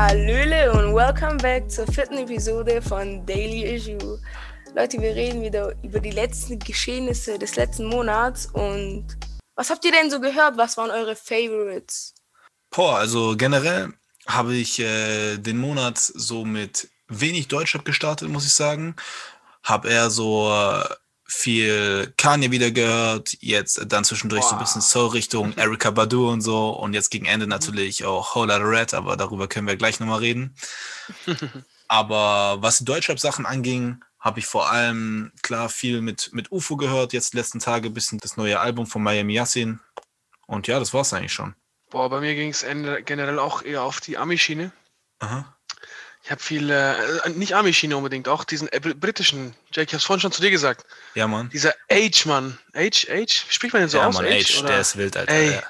Hallöle und welcome back zur vierten Episode von Daily Issue. Leute, wir reden wieder über die letzten Geschehnisse des letzten Monats und was habt ihr denn so gehört? Was waren eure Favorites? Boah, also generell habe ich äh, den Monat so mit wenig Deutschrap gestartet, muss ich sagen. Hab eher so äh, viel Kanye wieder gehört, jetzt dann zwischendurch so ein bisschen Soul Richtung Erika Badu und so und jetzt gegen Ende natürlich auch Whole Lotta Red, aber darüber können wir gleich nochmal reden. aber was die Deutschrap-Sachen anging, habe ich vor allem klar viel mit, mit UFO gehört, jetzt die letzten Tage ein bisschen das neue Album von Miami Yassin und ja, das war's eigentlich schon. Boah, bei mir ging es generell auch eher auf die Ami-Schiene. Aha. Ich habe viel, äh, nicht Ami-Schiene unbedingt, auch diesen äh, britischen, Jake, ich habe es vorhin schon zu dir gesagt. Ja, Mann. Dieser Age-Mann. Age, Age? Spricht man den so ja, aus? Mann, Age, der ist wild, Alter. Ey, ja.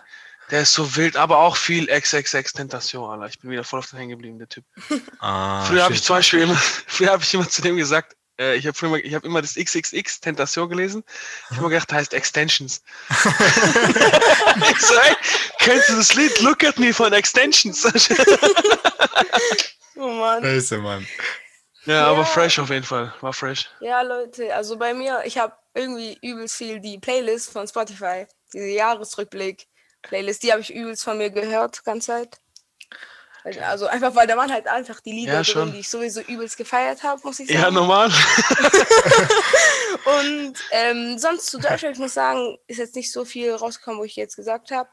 der ist so wild, aber auch viel XXX Tentation, Alter. Ich bin wieder voll auf den hängen geblieben, der Typ. Ah, früher habe ich zum Beispiel immer, früher habe ich immer zu dem gesagt, äh, ich habe früher ich habe immer das XXX Tentation gelesen. Ich habe immer gedacht, das heißt Extensions. ich so, ey, kennst du das Lied Look at Me von Extensions? Mann. Scheiße, Mann. ja, Ja. aber fresh auf jeden Fall. War fresh. Ja, Leute, also bei mir, ich habe irgendwie übelst viel die Playlist von Spotify, diese Jahresrückblick-Playlist, die habe ich übelst von mir gehört, ganze Zeit. Also- Also einfach, weil da waren halt einfach die Lieder Ja, drin, schon. die ich sowieso übelst gefeiert habe, muss ich sagen. Ja, normal. Und ähm, sonst zu Deutschland, ich muss sagen, ist jetzt nicht so viel rausgekommen, wo ich jetzt gesagt habe.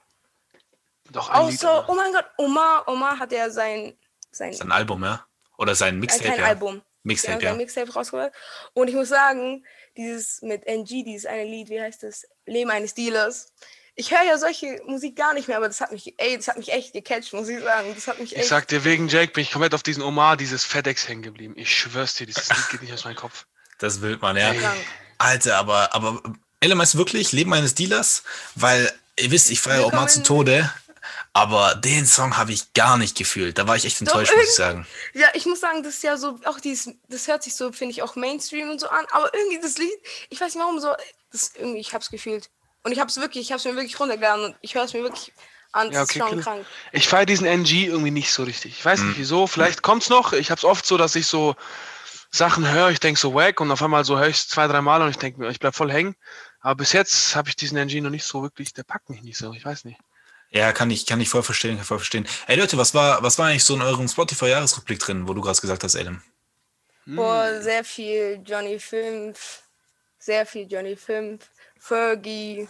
Doch, ein Lied. Außer, aber- oh mein Gott, Omar, Omar hat ja sein, sein, Sein Album, ja? Oder sein äh, Mixtape, kein ja? Album. Mixtape, Ja, ja. sein Mixtape rausgebracht. Und ich muss sagen, dieses mit NG, dieses eine Lied, wie heißt das? Leben eines Dealers. Ich höre ja solche Musik gar nicht mehr, aber das hat mich, ey, das hat mich echt gecatcht, muss ich sagen. Das hat mich echt. Ich sag dir, wegen Jake bin ich komplett auf diesen Omar, dieses FedEx hängen geblieben. Ich schwör's dir, dieses Lied geht nicht aus meinem Kopf. Das will man, ja. krank. Alter, aber, aber Ella meinst du wirklich Leben eines Dealers? Weil, ihr wisst, ich feiere mal zu Tode, aber den Song habe ich gar nicht gefühlt. Da war ich echt Doch, enttäuscht, muss ich sagen. Ja, ich muss sagen, das ist ja so, auch dieses, das hört sich so, finde ich, auch Mainstream und so an, aber irgendwie das Lied, ich weiß nicht warum so, das irgendwie, ich hab's gefühlt. Und ich hab's wirklich, ich hab's mir wirklich runtergeladen und ich höre es mir wirklich an, Ja, ist okay, schon cool. krank. Ich feiere diesen NG irgendwie nicht so richtig. Ich weiß nicht wieso, vielleicht kommt's noch. Ich hab's oft so, dass ich so Sachen höre, ich denk so wack und auf einmal so höre ich zwei, drei Mal und ich denke mir, ich bleib voll hängen. Aber bis jetzt habe ich diesen NG noch nicht so wirklich, der packt mich nicht so, ich weiß nicht. Ja, kann ich, kann ich voll verstehen, kann voll verstehen. Ey Leute, was war, was war eigentlich so in eurem Spotify-Jahresrückblick drin, wo du gerade gesagt hast, Adam? Boah, sehr viel Johnny 5, sehr viel Johnny 5, Fergie.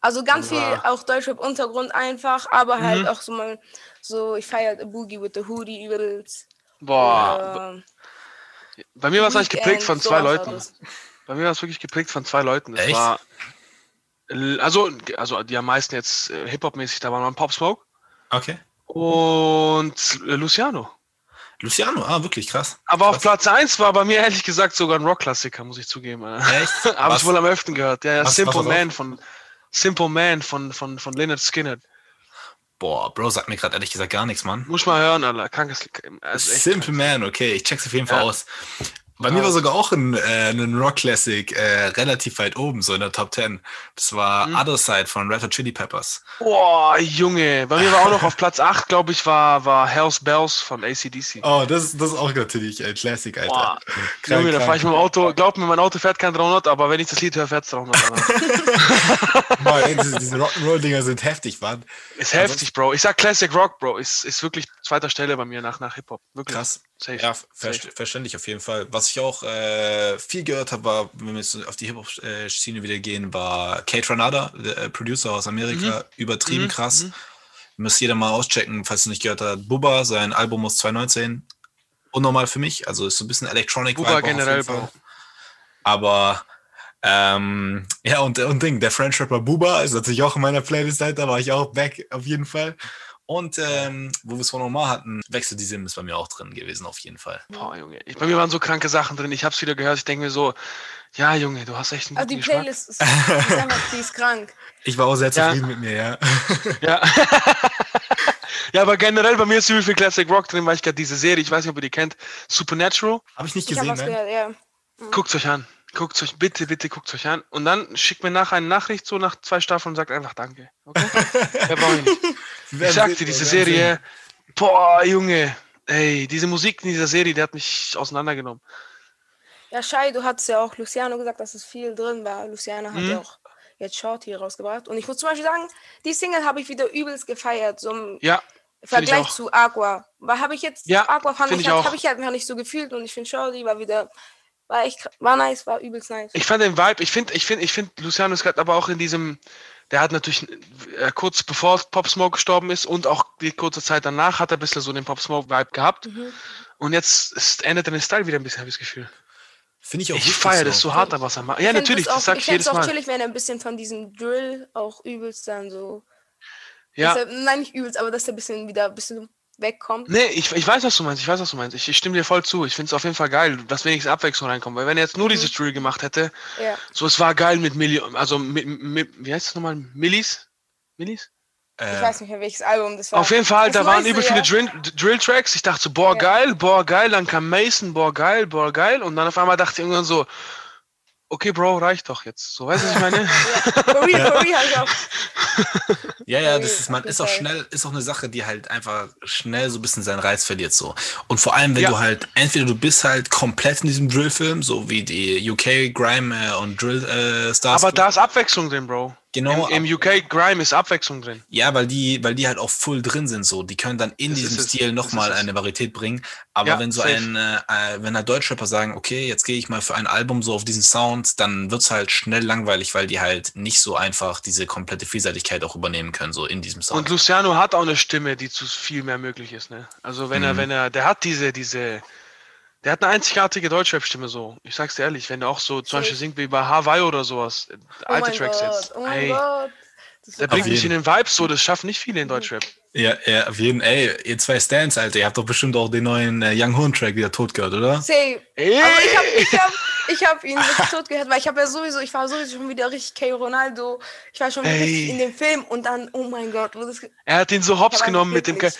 Also ganz viel Ja. auch Deutschrap Untergrund einfach, aber halt auch so mal so, ich feiere halt Boogie with the Hoodie übelst. Boah, Ähm, bei mir war es eigentlich geprägt von zwei Leuten. Bei mir war es wirklich geprägt von zwei Leuten. Das Echt? war äh, also, also die am meisten jetzt äh, Hip-Hop-mäßig, da waren Pop Smoke Okay. und äh, Luciano. Luciano, ah, wirklich krass. Aber auf Krass. Platz 1 war bei mir ehrlich gesagt sogar ein Rock-Klassiker, muss ich zugeben. Echt? Habe ich wohl am öften gehört. Ja, ja was- Simple was Man von Simple Man von, von, von Leonard Skinner. Boah, Bro, sagt mir gerade ehrlich gesagt gar nichts, Mann. Muss mal hören, Alter. Krankes. Also echt Simple Man, okay, ich check's auf jeden Fall Ja. aus. Bei mir war sogar auch ein, äh, ein Rock Classic äh, relativ weit oben, so in der Top 10. Das war Mhm. Other Side von Red Hot Chili Peppers. Boah, Junge. Bei mir war auch noch auf Platz 8, glaube ich, war, war Hell's Bells von ACDC. Oh, das, das ist auch natürlich ein Classic, Alter. Boah, Krank, Junge, da fahre ich mit dem Auto. Glaub mir, mein Auto fährt kein 300, aber wenn ich das Lied höre, fährt es 300. Alter. Boah, ey, diese, diese Rock'n'Roll-Dinger sind heftig, Mann. ist heftig, Bro. Ich sag Classic Rock, Bro. Ist, ist wirklich zweiter Stelle bei mir nach, nach Hip-Hop. Wirklich. Krass. Safe. Ja, ver Safe. verständlich auf jeden Fall. Was ich auch äh, viel gehört habe, war, wenn wir jetzt auf die Hip-Hop-Schiene wieder gehen, war Kate Ranada, der äh, Producer aus Amerika. Übertrieben Mhm, krass. Müsst jeder mal auschecken, falls ihr nicht gehört habt. Bubba, sein Album aus 2019. Unnormal für mich. Also ist so ein bisschen Electronic Bubba generell. Aber ähm, ja, und, und Ding, der French Rapper Booba ist natürlich auch in meiner Playlist, da war ich auch back auf jeden Fall. Und ähm, wo wir es von normal hatten, Wechsel die Sim ist bei mir auch drin gewesen, auf jeden Fall. Boah, Junge. Ich, bei mir waren so kranke Sachen drin. Ich hab's wieder gehört. Ich denke mir so, ja, Junge, du hast echt einen Also guten die Geschmack. Playlist ist, die ist die krank. Ich war auch sehr Ja. zufrieden mit mir, ja. Ja. ja, aber generell bei mir ist übel viel Classic Rock drin, weil ich gerade diese Serie, ich weiß nicht, ob ihr die kennt, Supernatural. Habe ich nicht Ich habe gesehen, was ne? gehört, ja. Guckt euch an. Guckt euch, bitte, bitte guckt euch an. Und dann schickt mir nachher eine Nachricht so nach zwei Staffeln und sagt einfach Danke. Okay? Mehr brauche ich nicht. Ich sag dir, diese Serie, Boah, Junge. Ey, diese Musik in dieser Serie, die hat mich auseinandergenommen. Ja, Shai, du hattest ja auch Luciano gesagt, dass es viel drin war. Luciano hat Mhm. ja auch jetzt Short hier rausgebracht. Und ich muss zum Beispiel sagen, die Single habe ich wieder übelst gefeiert. So im Ja, Vergleich zu Aqua. Weil habe ich jetzt, Ja, Aqua fand ich, ich halt, habe ich halt noch nicht so gefühlt und ich finde Shorty war wieder, war echt, war nice, war übelst nice. ich fand den Vibe, ich finde, ich finde, ich finde, Luciano ist gerade aber auch in diesem, der hat natürlich äh, kurz bevor Pop Smoke gestorben ist und auch die kurze Zeit danach hat er ein bisschen so den Pop Smoke Vibe gehabt. Mhm. Und jetzt ist, ändert er den Style wieder ein bisschen, habe ich das Gefühl. Finde ich auch Ich feiere das so hart, an was er macht. Ja, Ich natürlich, auch, das sag ich jedes auch Mal. chillig, wenn er ein bisschen von diesem Drill auch übelst dann so, Ja, er, nein, nicht übelst, aber dass er ein bisschen wieder ein bisschen wegkommt. nee, ich, ich weiß, was du meinst, ich weiß, was du meinst. Ich, ich stimme dir voll zu. Ich finde es auf jeden Fall geil, dass wenigstens Abwechslung reinkommt. Weil wenn er jetzt nur dieses Drill gemacht hätte, Ja. so es war geil mit Milli, also mit, mit wie heißt es nochmal? Millis? Millis? Ich Äh, weiß nicht mehr, welches Album das war. Auf jeden Fall, Das da waren übel viele ja. Drill, Drill-Tracks. Ich dachte so, boah, Ja. geil, boah, geil. Dann kam Mason, boah, geil, boah, geil. Und dann auf einmal dachte ich irgendwann so, okay, Bro, reicht doch jetzt. So, weißt du, was ich meine? Ja. For real, for real, halt auch. Ja, ja, das ist, man ist auch schnell, ist auch eine Sache, die halt einfach schnell so ein bisschen seinen Reiz verliert so. Und vor allem, wenn Ja. du halt, entweder du bist halt komplett in diesem Drill-Film, so wie die UK Grime äh, und Drill äh, Stars. Aber da ist Abwechslung drin, Bro. Genau, Im, Im UK Grime ist Abwechslung drin. Ja, weil die, weil die halt auch full drin sind, so. Die können dann in Das diesem es, Stil nochmal es. eine Varietät bringen. Aber Ja, wenn so safe. ein, äh, wenn halt Deutschrapper sagen, okay, jetzt gehe ich mal für ein Album so auf diesen Sound, dann wird's halt schnell langweilig, weil die halt nicht so einfach diese komplette Vielseitigkeit auch übernehmen können, so in diesem Sound. Und Luciano hat auch eine Stimme, die zu viel mehr möglich ist, ne? Also wenn er, Mhm. wenn er, der hat diese, diese, der hat eine einzigartige Deutschrap-Stimme so. Ich sag's dir ehrlich, wenn er auch so zum Beispiel singt wie bei Hawaii oder sowas, äh, Oh alte mein Tracks Gott, jetzt. oh mein Ey, Gott. Der bringt mich in den Vibes so, das schaffen nicht viele in Deutschrap. Ja, ja, auf jeden Ey, ihr zwei Stans, Alter, ihr habt doch bestimmt auch den neuen äh, Young Horn Track wieder tot gehört, oder? Safe. Ey! Aber ich habe ich hab, ich hab ihn wirklich tot gehört, weil ich habe ja sowieso, ich war sowieso schon wieder richtig K. Ronaldo. Ich war schon richtig in dem Film und dann, oh mein Gott, wo das. Er hat ihn so hops hab genommen mit dem, wirklich-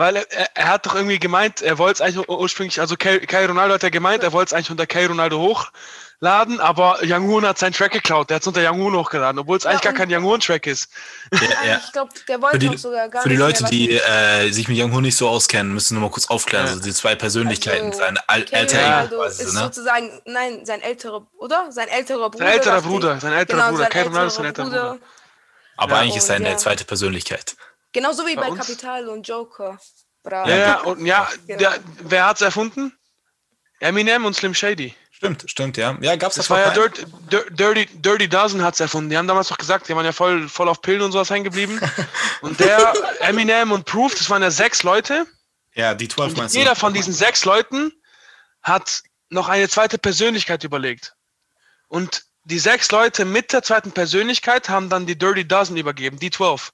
weil er, er, er hat doch irgendwie gemeint, er wollte es eigentlich ur- ursprünglich, also Kai, Kai Ronaldo hat ja gemeint, er wollte es eigentlich unter Kai Ronaldo hochladen, aber Young Hoon hat seinen Track geklaut, der hat es unter Young Hoon hochgeladen, obwohl es Ja, eigentlich gar kein Young Hoon Track ist. Ja, ja. Ich glaube, der wollte Für die, auch sogar gar für die nicht Leute, mehr, die äh, sich mit Young Horn nicht so auskennen, müssen wir mal kurz aufklären. Ja. Also die zwei Persönlichkeiten, Also, seine Al K. alter Ronaldo Ego quasi, ist ne? sozusagen, nein, sein älterer, oder? Sein älterer Bruder. Sein älterer. Bruder, sein älterer Genau, Bruder, sein Kai Ronaldo ist sein älterer älterer Bruder. Aber Ja, eigentlich ist seine ja. zweite Persönlichkeit. Genauso wie Bei bei Kapital und Joker. Bra. Ja, ja, und ja, Genau. der, wer hat's erfunden? Eminem und Slim Shady. Stimmt, stimmt, ja. Ja, gab's Das vor war ja keinem- Dirt, Dir- Dirty, Dirty Dozen hat's erfunden. Die haben damals doch gesagt, die waren ja voll, voll auf Pillen und sowas hängen geblieben. Und der, Eminem und Proof, das waren ja sechs Leute. Ja, die 12 Und meinst jeder du? von diesen sechs Leuten hat noch eine zweite Persönlichkeit überlegt. Und die sechs Leute mit der zweiten Persönlichkeit haben dann die Dirty Dozen übergeben, die 12.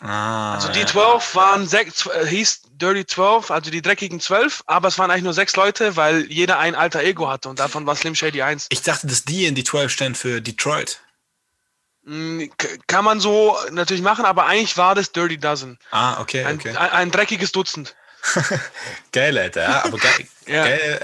Ah, Also die ja. 12 waren sechs, äh, hieß Dirty 12, also die dreckigen 12, aber es waren eigentlich nur sechs Leute, weil jeder ein alter Ego hatte und davon war Slim Shady 1. Ich dachte, dass die in die 12 stehen für Detroit. Mm, Kann man so natürlich machen, aber eigentlich war das Dirty Dozen. Ah, okay, Ein, okay. ein, ein dreckiges Dutzend. Geil, Alter. Ja, aber geil, Ja. geil,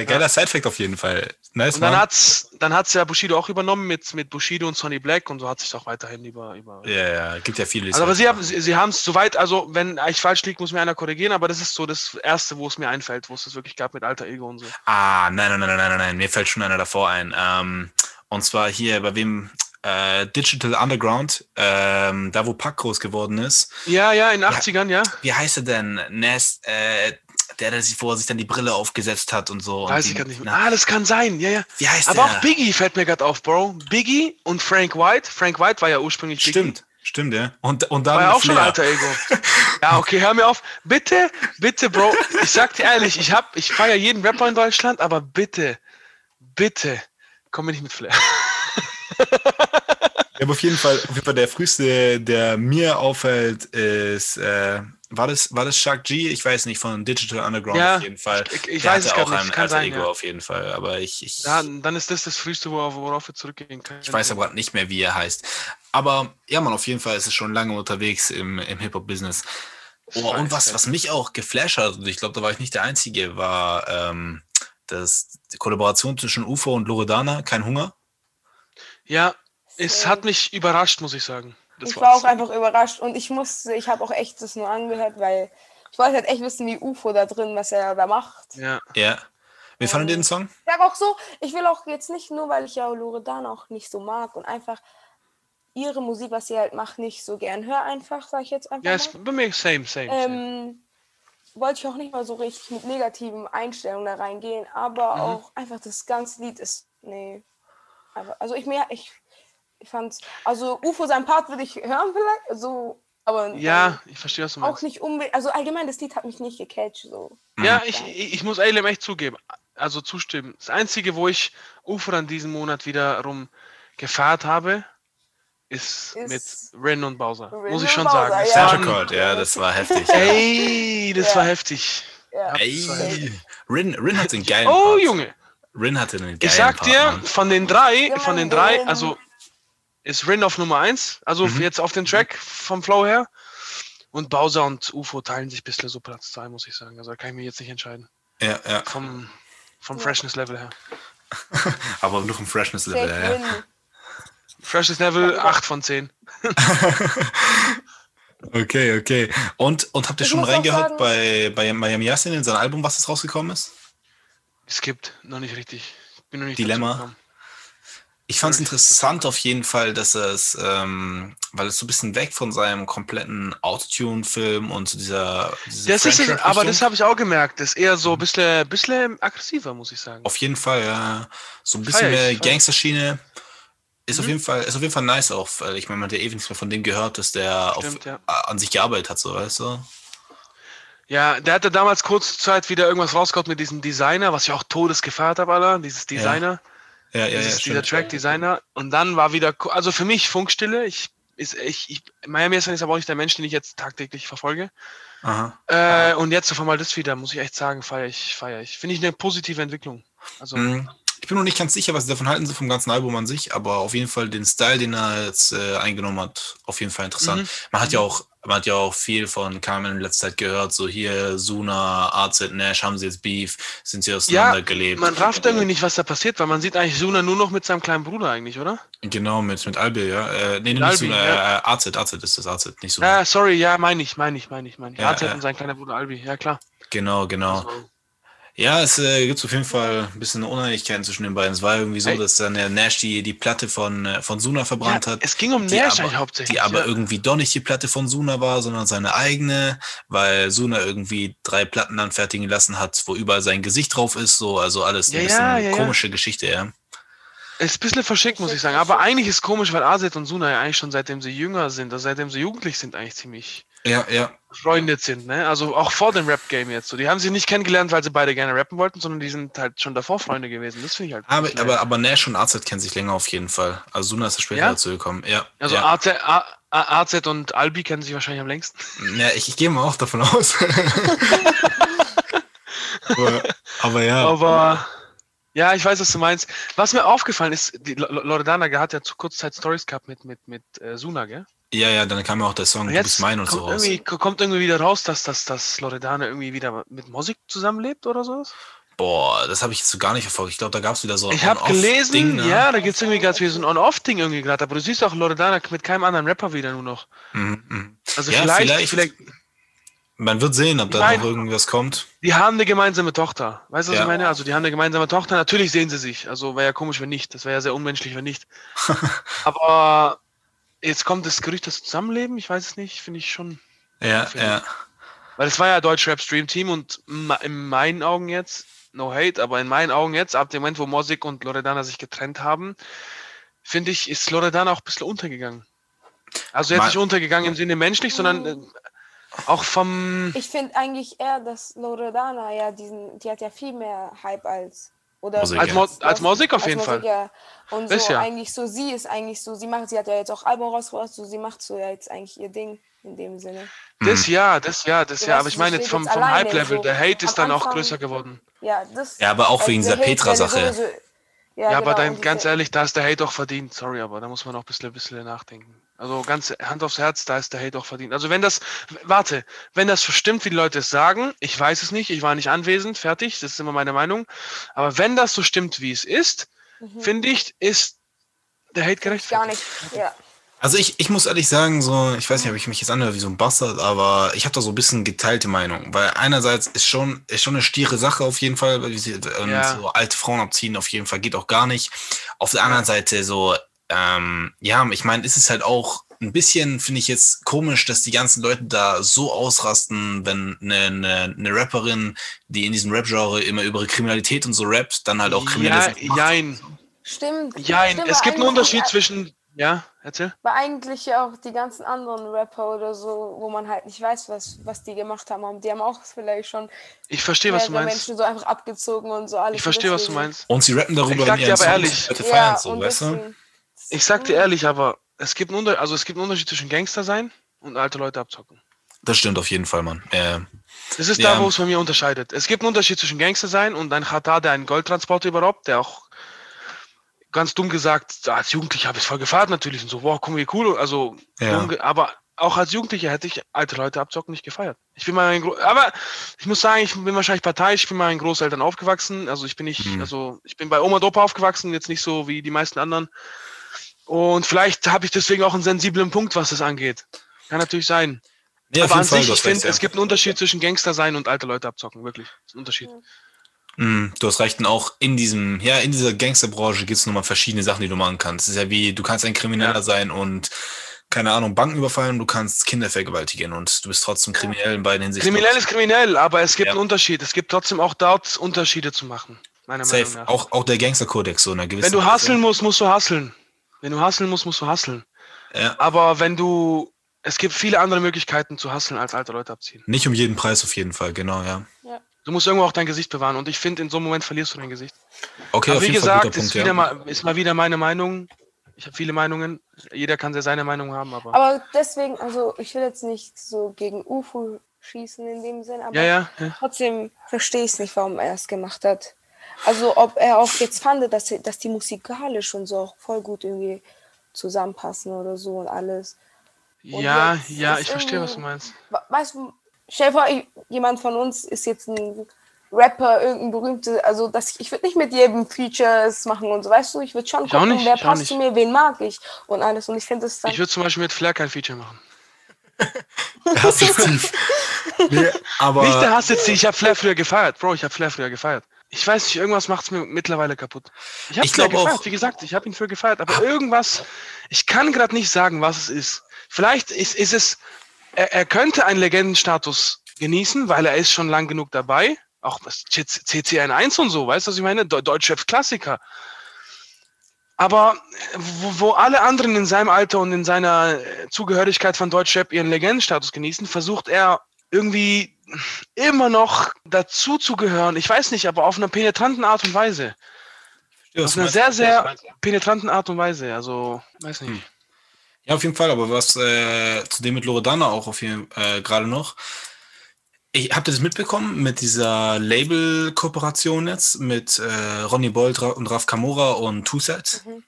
äh, geiler Sidefact auf jeden Fall. Nice, Und dann Mann. hat's, dann hat's ja Bushido auch übernommen mit, mit Bushido und Sonny Black und so hat sich auch weiterhin über. über Ja, ja, gibt ja viele. also, aber es sie haben sie, sie haben es soweit, also wenn ich falsch liege, muss mir einer korrigieren, aber das ist so das erste, wo es mir einfällt, wo es das wirklich gab mit alter Ego und so. Ah, nein, nein, nein, nein, nein, nein, mir fällt schon einer davor ein. Ähm, und zwar hier, bei wem äh, Digital Underground, ähm, da wo Pack groß geworden ist. Ja, ja, in den 80ern, ja. Wie heißt er denn? Nest, äh, der, der sich vorher sich dann die Brille aufgesetzt hat und so. und Weiß die- ich gerade nicht mehr. Ah, das kann sein, ja, ja. Wie heißt Aber der? auch Biggie fällt mir gerade auf, Bro. Biggie und Frank White. Frank White war ja ursprünglich Biggie. Stimmt, stimmt, ja. Und, und dann War ja auch schon Flair. alter Ego. Ja, okay, hör mir auf. Bitte, bitte, Bro. Ich sag dir ehrlich, ich hab, ich feiere jeden Rapper in Deutschland, aber bitte, bitte, komm mir nicht mit Flair. Ja, aber auf jeden Fall, auf jeden Fall der früheste, der mir auffällt, ist, äh, war das, war das Shark G? Ich weiß nicht, von Digital Underground Ja, auf jeden Fall. ich- ich der weiß es hatte grad auch nicht, ein alter sein, Ego ja. auf jeden Fall, aber ich, ich, Ja, dann ist das das Frühste, worauf, wir zurückgehen können. ich weiß aber grad nicht mehr, wie er heißt. Aber ja, man, auf jeden Fall ist es schon lange unterwegs im, im Hip-Hop-Business. Oh, und was, was mich auch geflasht hat, und ich glaube, da war ich nicht der Einzige, war ähm, das, die Kollaboration zwischen UFO und Loredana, kein Hunger. Ja, es hat mich überrascht, muss ich sagen. Das ich war war's. auch einfach überrascht und ich musste, ich habe auch echt das nur angehört, weil Ich wollte halt echt wissen, wie UFO da drin, was er da macht. Ja. Ja. Wie fandet ihr den Song? Ich sag auch so, ich will auch jetzt nicht nur, weil ich ja Loredan auch nicht so mag und einfach ihre Musik, was sie halt macht, nicht so gern höre, einfach, sag ich jetzt einfach. Ja, ist bei mir same, same. same. ähm, wollte ich auch nicht mal so richtig mit negativen Einstellungen da reingehen, aber Mhm. auch einfach das ganze Lied ist, nee. Also ich mir, ich, ich fand's, also UFO sein Part würde ich hören vielleicht, so, aber ja, ich verstehe, was du ähm, auch meinst. nicht unbedingt, also allgemein, das Lied hat mich nicht gecatcht, so. Ja, ich, ich ich muss Alem echt zugeben, also zustimmen. Das Einzige, wo ich Ufer an diesem Monat wiederum gefeiert habe, ist, Ist mit Ren und Bowser. Ren muss ich schon Bowser, sagen. Ja. Court, ja, das war heftig. Ey, das Ja. war heftig. Ja. Ey, Rin, Rin hat den geilen Oh, Part. Junge. Rin hatte einen geilen Ich sag Part, dir, von den drei, von den drei, also ist Rin auf Nummer eins, also Mhm. jetzt auf den Track vom Flow her. Und Bowser und UFO teilen sich ein bisschen so Platz 2, muss ich sagen. Also da kann ich mich jetzt nicht entscheiden. Ja, ja. Vom, vom. Freshness-Level her. Aber noch im Freshness-Level, Safe ja. Freshness-Level Ja. 8 von 10. Okay, okay. Und, und habt ihr Ich schon reingehört sagen- bei, bei Miami Yassin in sein Album, was jetzt rausgekommen ist? Es gibt noch nicht richtig. Noch nicht Dilemma. Ich fand es interessant auf jeden Fall, dass es, ähm, weil es so ein bisschen weg von seinem kompletten Autotune-Film und zu dieser, Das ist es, aber das habe ich auch gemerkt. Das ist eher so ein bisschen, bisschen aggressiver, muss ich sagen. Auf jeden Fall, ja. So ein bisschen mehr. Gangsterschiene. Ist auf Mhm. jeden Fall, ist auf jeden Fall nice auch. weil Ich meine, man hat ja ewig nichts mehr von dem gehört, dass der Stimmt, auf, ja. an sich gearbeitet hat, so weißt du? Ja, der hatte damals kurze Zeit wieder irgendwas rausgehauen mit diesem Designer, was ich auch todes gefeiert habe, Alter. Dieses Designer. Ja, ja, ja. dieses, dieser stimmt. Track Designer. Und dann war wieder, also für mich Funkstille. Ich, ist, ich, ich, Miami ist aber auch nicht der Mensch, den ich jetzt tagtäglich verfolge. Aha. Äh, und jetzt auf einmal das wieder, muss ich echt sagen, feiere ich, feiere ich. Finde ich eine positive Entwicklung. Also, Mhm. Ich bin noch nicht ganz sicher, was sie davon halten, vom ganzen Album an sich, aber auf jeden Fall den Style, den er jetzt äh, eingenommen hat, auf jeden Fall interessant. Mhm. Man hat ja auch, man hat ja auch viel von Carmen in letzter Zeit gehört, so hier Suna, AZ, Nash, haben sie jetzt Beef, sind sie auseinandergelebt. man rafft irgendwie nicht, was da passiert, weil man sieht eigentlich Suna nur noch mit seinem kleinen Bruder eigentlich, oder? Genau, mit, mit Albi, ja. Äh, nee, Mit nicht Albi, Suna, ja. äh, AZ, AZ ist das AZ, nicht Suna. Ja, sorry, ja, meine ich, meine ich, meine ich, meine ich. Ja, AZ ja. und sein kleiner Bruder Albi, ja klar. Genau, genau. Also, Ja, es äh, gibt auf jeden Fall ein bisschen Uneinigkeiten zwischen den beiden. Es war irgendwie so, dass dann der Nash die, die Platte von, äh, von Suna verbrannt ja, hat. es ging um Nash aber, eigentlich hauptsächlich. die aber ja. irgendwie doch nicht die Platte von Suna war, sondern seine eigene, weil Suna irgendwie drei Platten anfertigen lassen hat, wo überall sein Gesicht drauf ist, so, also alles ein Ja, bisschen ja, ja, ja. komische Geschichte, ja. Ist ein bisschen verschickt, muss ich sagen. Aber eigentlich ist komisch, weil Aset und Suna ja eigentlich schon seitdem sie jünger sind, also seitdem sie jugendlich sind, eigentlich ziemlich Ja, ja. befreundet sind. Ne? Also auch vor dem Rap-Game jetzt. So. Die haben sie nicht kennengelernt, weil sie beide gerne rappen wollten, sondern die sind halt schon davor Freunde gewesen. Das finde ich halt. Aber, bisschen aber, aber Nash und AZ kennen sich länger auf jeden Fall. Also Suna ist später Ja? dazu gekommen. Ja. Also ja. AZ, A- A- AZ und Albi kennen sich wahrscheinlich am längsten. Ja, ich, ich gehe mal auch davon aus. aber, aber ja. Aber ja, ich weiß, was du meinst. Was mir aufgefallen ist, die Lo- Lo- Loredana hat ja zu kurzer Zeit Stories gehabt mit, mit, mit äh, Suna, gell? Ja, ja, dann kam ja auch der Song Und Du bist mein und kommt, so raus. irgendwie, kommt irgendwie wieder raus, dass, dass, dass Loredana irgendwie wieder mit Musik zusammenlebt oder sowas. Boah, das habe ich jetzt so gar nicht verfolgt. Ich glaube, da gab es wieder so ein Ich habe gelesen, ne? ja, da gibt es irgendwie ganz wie so ein On-Off-Ding irgendwie gerade, aber du siehst auch Loredana mit keinem anderen Rapper wieder nur noch. Mhm, mhm. Also Ja, vielleicht, vielleicht- vielleicht, Man wird sehen, ob da mein- noch irgendwas kommt. die haben eine gemeinsame Tochter. Weißt du, was Ja. ich meine? Also die haben eine gemeinsame Tochter, natürlich sehen sie sich. Also wäre ja komisch, wenn nicht. Das wäre ja sehr unmenschlich, wenn nicht. aber jetzt kommt das Gerücht, das Zusammenleben, ich weiß es nicht, finde ich schon. Ja, ja. Weil es war ja Deutschrap Stream Team und in meinen Augen jetzt, no hate, aber in meinen Augen jetzt, ab dem Moment, wo Mosik und Loredana sich getrennt haben, finde ich, ist Loredana auch ein bisschen untergegangen. Also jetzt nicht untergegangen im Sinne menschlich, sondern äh, auch vom. Ich finde eigentlich eher, dass Loredana ja diesen, die hat ja viel mehr Hype als. Oder Musik, Als, ja. Mo als Musik auf als jeden Musik, Fall. Ja. Und so ja. eigentlich so, sie ist eigentlich so, sie macht, sie hat ja jetzt auch Album rausgebracht, so sie macht so ja jetzt eigentlich ihr Ding in dem Sinne. Das ja, das ja, das Du ja, aber ich meine jetzt vom, vom Hype-Level, so der Hate ist am dann auch Anfang- größer geworden. Ja, das. Ja, aber auch wegen dieser Petra-Sache. Ja, aber genau, dann und ganz ehrlich, da ist der Hate auch verdient. Sorry, aber da muss man auch ein bisschen, ein bisschen nachdenken. Also ganz Hand aufs Herz, da ist der Hate auch verdient. Also wenn das, warte, wenn das verstimmt, wie die Leute es sagen, ich weiß es nicht, ich war nicht anwesend, fertig, das ist immer meine Meinung. Aber wenn das so stimmt, wie es ist, Mhm. finde ich, ist der Hate gerechtfertigt. Gar nicht. Ja. Also ich, ich muss ehrlich sagen, so, ich weiß nicht, ob ich mich jetzt anhöre wie so ein Bastard, aber ich habe da so ein bisschen geteilte Meinung. Weil einerseits ist schon, ist schon eine stiere Sache auf jeden Fall, weil sie, ähm, Ja. so alte Frauen abziehen auf jeden Fall geht auch gar nicht. Auf der anderen Seite so, ähm, ja, ich meine, ist es halt auch ein bisschen, finde ich jetzt komisch, dass die ganzen Leute da so ausrasten, wenn eine, eine, eine Rapperin, die in diesem Rap-Genre immer über Kriminalität und so rappt, dann halt auch kriminelle Ja, Sachen macht. jein, Stimmt. jein. Stimmt, Es gibt einen Unterschied zwischen. Ja, erzähl. Aber eigentlich ja auch die ganzen anderen Rapper oder so, wo man halt nicht weiß, was, was die gemacht haben. Und die haben auch vielleicht schon Ich verstehe, was du meinst. Menschen so einfach abgezogen und so alles. Ich verstehe, was du meinst. Und sie rappen darüber, Ich sag dir aber ehrlich. Leute Ja, feiern so, und weißt du? Ich sag dir ehrlich, aber es gibt einen, also es gibt einen Unterschied zwischen Gangster sein und alte Leute abzocken. Das stimmt auf jeden Fall, Mann. Äh, Das ist Ja. da, wo es bei mir unterscheidet. Es gibt einen Unterschied zwischen Gangster sein und ein Chata, der einen Goldtransporter überhaupt, der auch ganz dumm gesagt, als Jugendlicher habe ich es voll gefeiert natürlich und so, wow, guck mal, wie cool. Also, Ja. aber auch als Jugendlicher hätte ich alte Leute abzocken nicht gefeiert. Ich bin mal ein Gro aber ich muss sagen, ich bin wahrscheinlich parteiisch, ich bin mal meinen Großeltern aufgewachsen. Also ich bin nicht, Mhm. also ich bin bei Oma und Opa aufgewachsen, jetzt nicht so wie die meisten anderen. Und vielleicht habe ich deswegen auch einen sensiblen Punkt, was das angeht. Kann natürlich sein. nee, aber an Fall, sich, ich finde, ja. es gibt einen Unterschied zwischen Gangster sein und alte Leute abzocken, wirklich. Das ist ein Unterschied. Mm, Du hast recht, und auch in diesem, ja, in dieser Gangsterbranche gibt es nochmal verschiedene Sachen, die du machen kannst. Es ist ja wie, du kannst ein Krimineller Ja. sein und, keine Ahnung, Banken überfallen, du kannst Kinder vergewaltigen und du bist trotzdem kriminell in beiden Hinsichten. Kriminell ist kriminell, aber es gibt Ja. einen Unterschied. Es gibt trotzdem auch dort Unterschiede zu machen, meiner Meinung Safe. nach. Auch, auch der Gangsterkodex, so in einer gewissen Wenn du hasseln musst, musst du hasseln. Wenn du hasseln musst, musst du hasseln. Ja. Aber wenn du, es gibt viele andere Möglichkeiten zu hasseln als alte Leute abziehen. Nicht um jeden Preis auf jeden Fall, genau, ja. Du musst irgendwo auch dein Gesicht bewahren und ich finde, in so einem Moment verlierst du dein Gesicht. Okay, Aber auf wie jeden Fall gesagt, guter Punkt, ist, wieder ja. mal, ist mal wieder meine Meinung. Ich habe viele Meinungen. Jeder kann ja seine Meinung haben, aber. Aber deswegen, also ich will jetzt nicht so gegen UFO schießen in dem Sinn, aber ja, ja, ja. trotzdem verstehe ich es nicht, warum er es gemacht hat. Also ob er auch jetzt fand, dass, dass die musikalisch und so auch voll gut irgendwie zusammenpassen oder so und alles. Und Ja, ja, ich verstehe, was du meinst. We- Weißt du, stell dir vor, ich, jemand von uns ist jetzt ein Rapper, irgendein berühmter, also das, ich würde nicht mit jedem Features machen und so, weißt du, ich würde schon Ich gucken, nicht, wer passt zu mir, wen mag ich und alles und ich finde das dann, Ich würde zum Beispiel mit Flair kein Feature machen. Hass nee, aber Nicht der Hass jetzt, ich habe Flair früher gefeiert. Bro, ich habe Flair früher gefeiert. Ich weiß nicht, irgendwas macht es mir mittlerweile kaputt. Ich habe glaub auch- gefeiert, wie gesagt, ich habe ihn früher gefeiert, aber irgendwas, ich kann gerade nicht sagen, was es ist. Vielleicht ist, ist es, er, er könnte einen Legendenstatus genießen, weil er ist schon lang genug dabei. Auch das CCN1 und so, weißt du, was ich meine? De Deutschrap Klassiker. Aber wo, wo alle anderen in seinem Alter und in seiner Zugehörigkeit von Deutschrap ihren Legendenstatus genießen, versucht er irgendwie immer noch dazu zu gehören. Ich weiß nicht, aber auf einer penetranten Art und Weise. Ja, Auf einer meinst sehr, sehr penetranten Art und Weise. Also, weiß nicht. Hm. Ja, auf jeden Fall, aber was äh, zu dem mit Loredana auch auf jeden äh, gerade noch. Ich habt ihr das mitbekommen mit dieser Label-Kooperation jetzt mit äh, Ronny Bolt Ra- und Raf Kamora und Two Set? Mhm.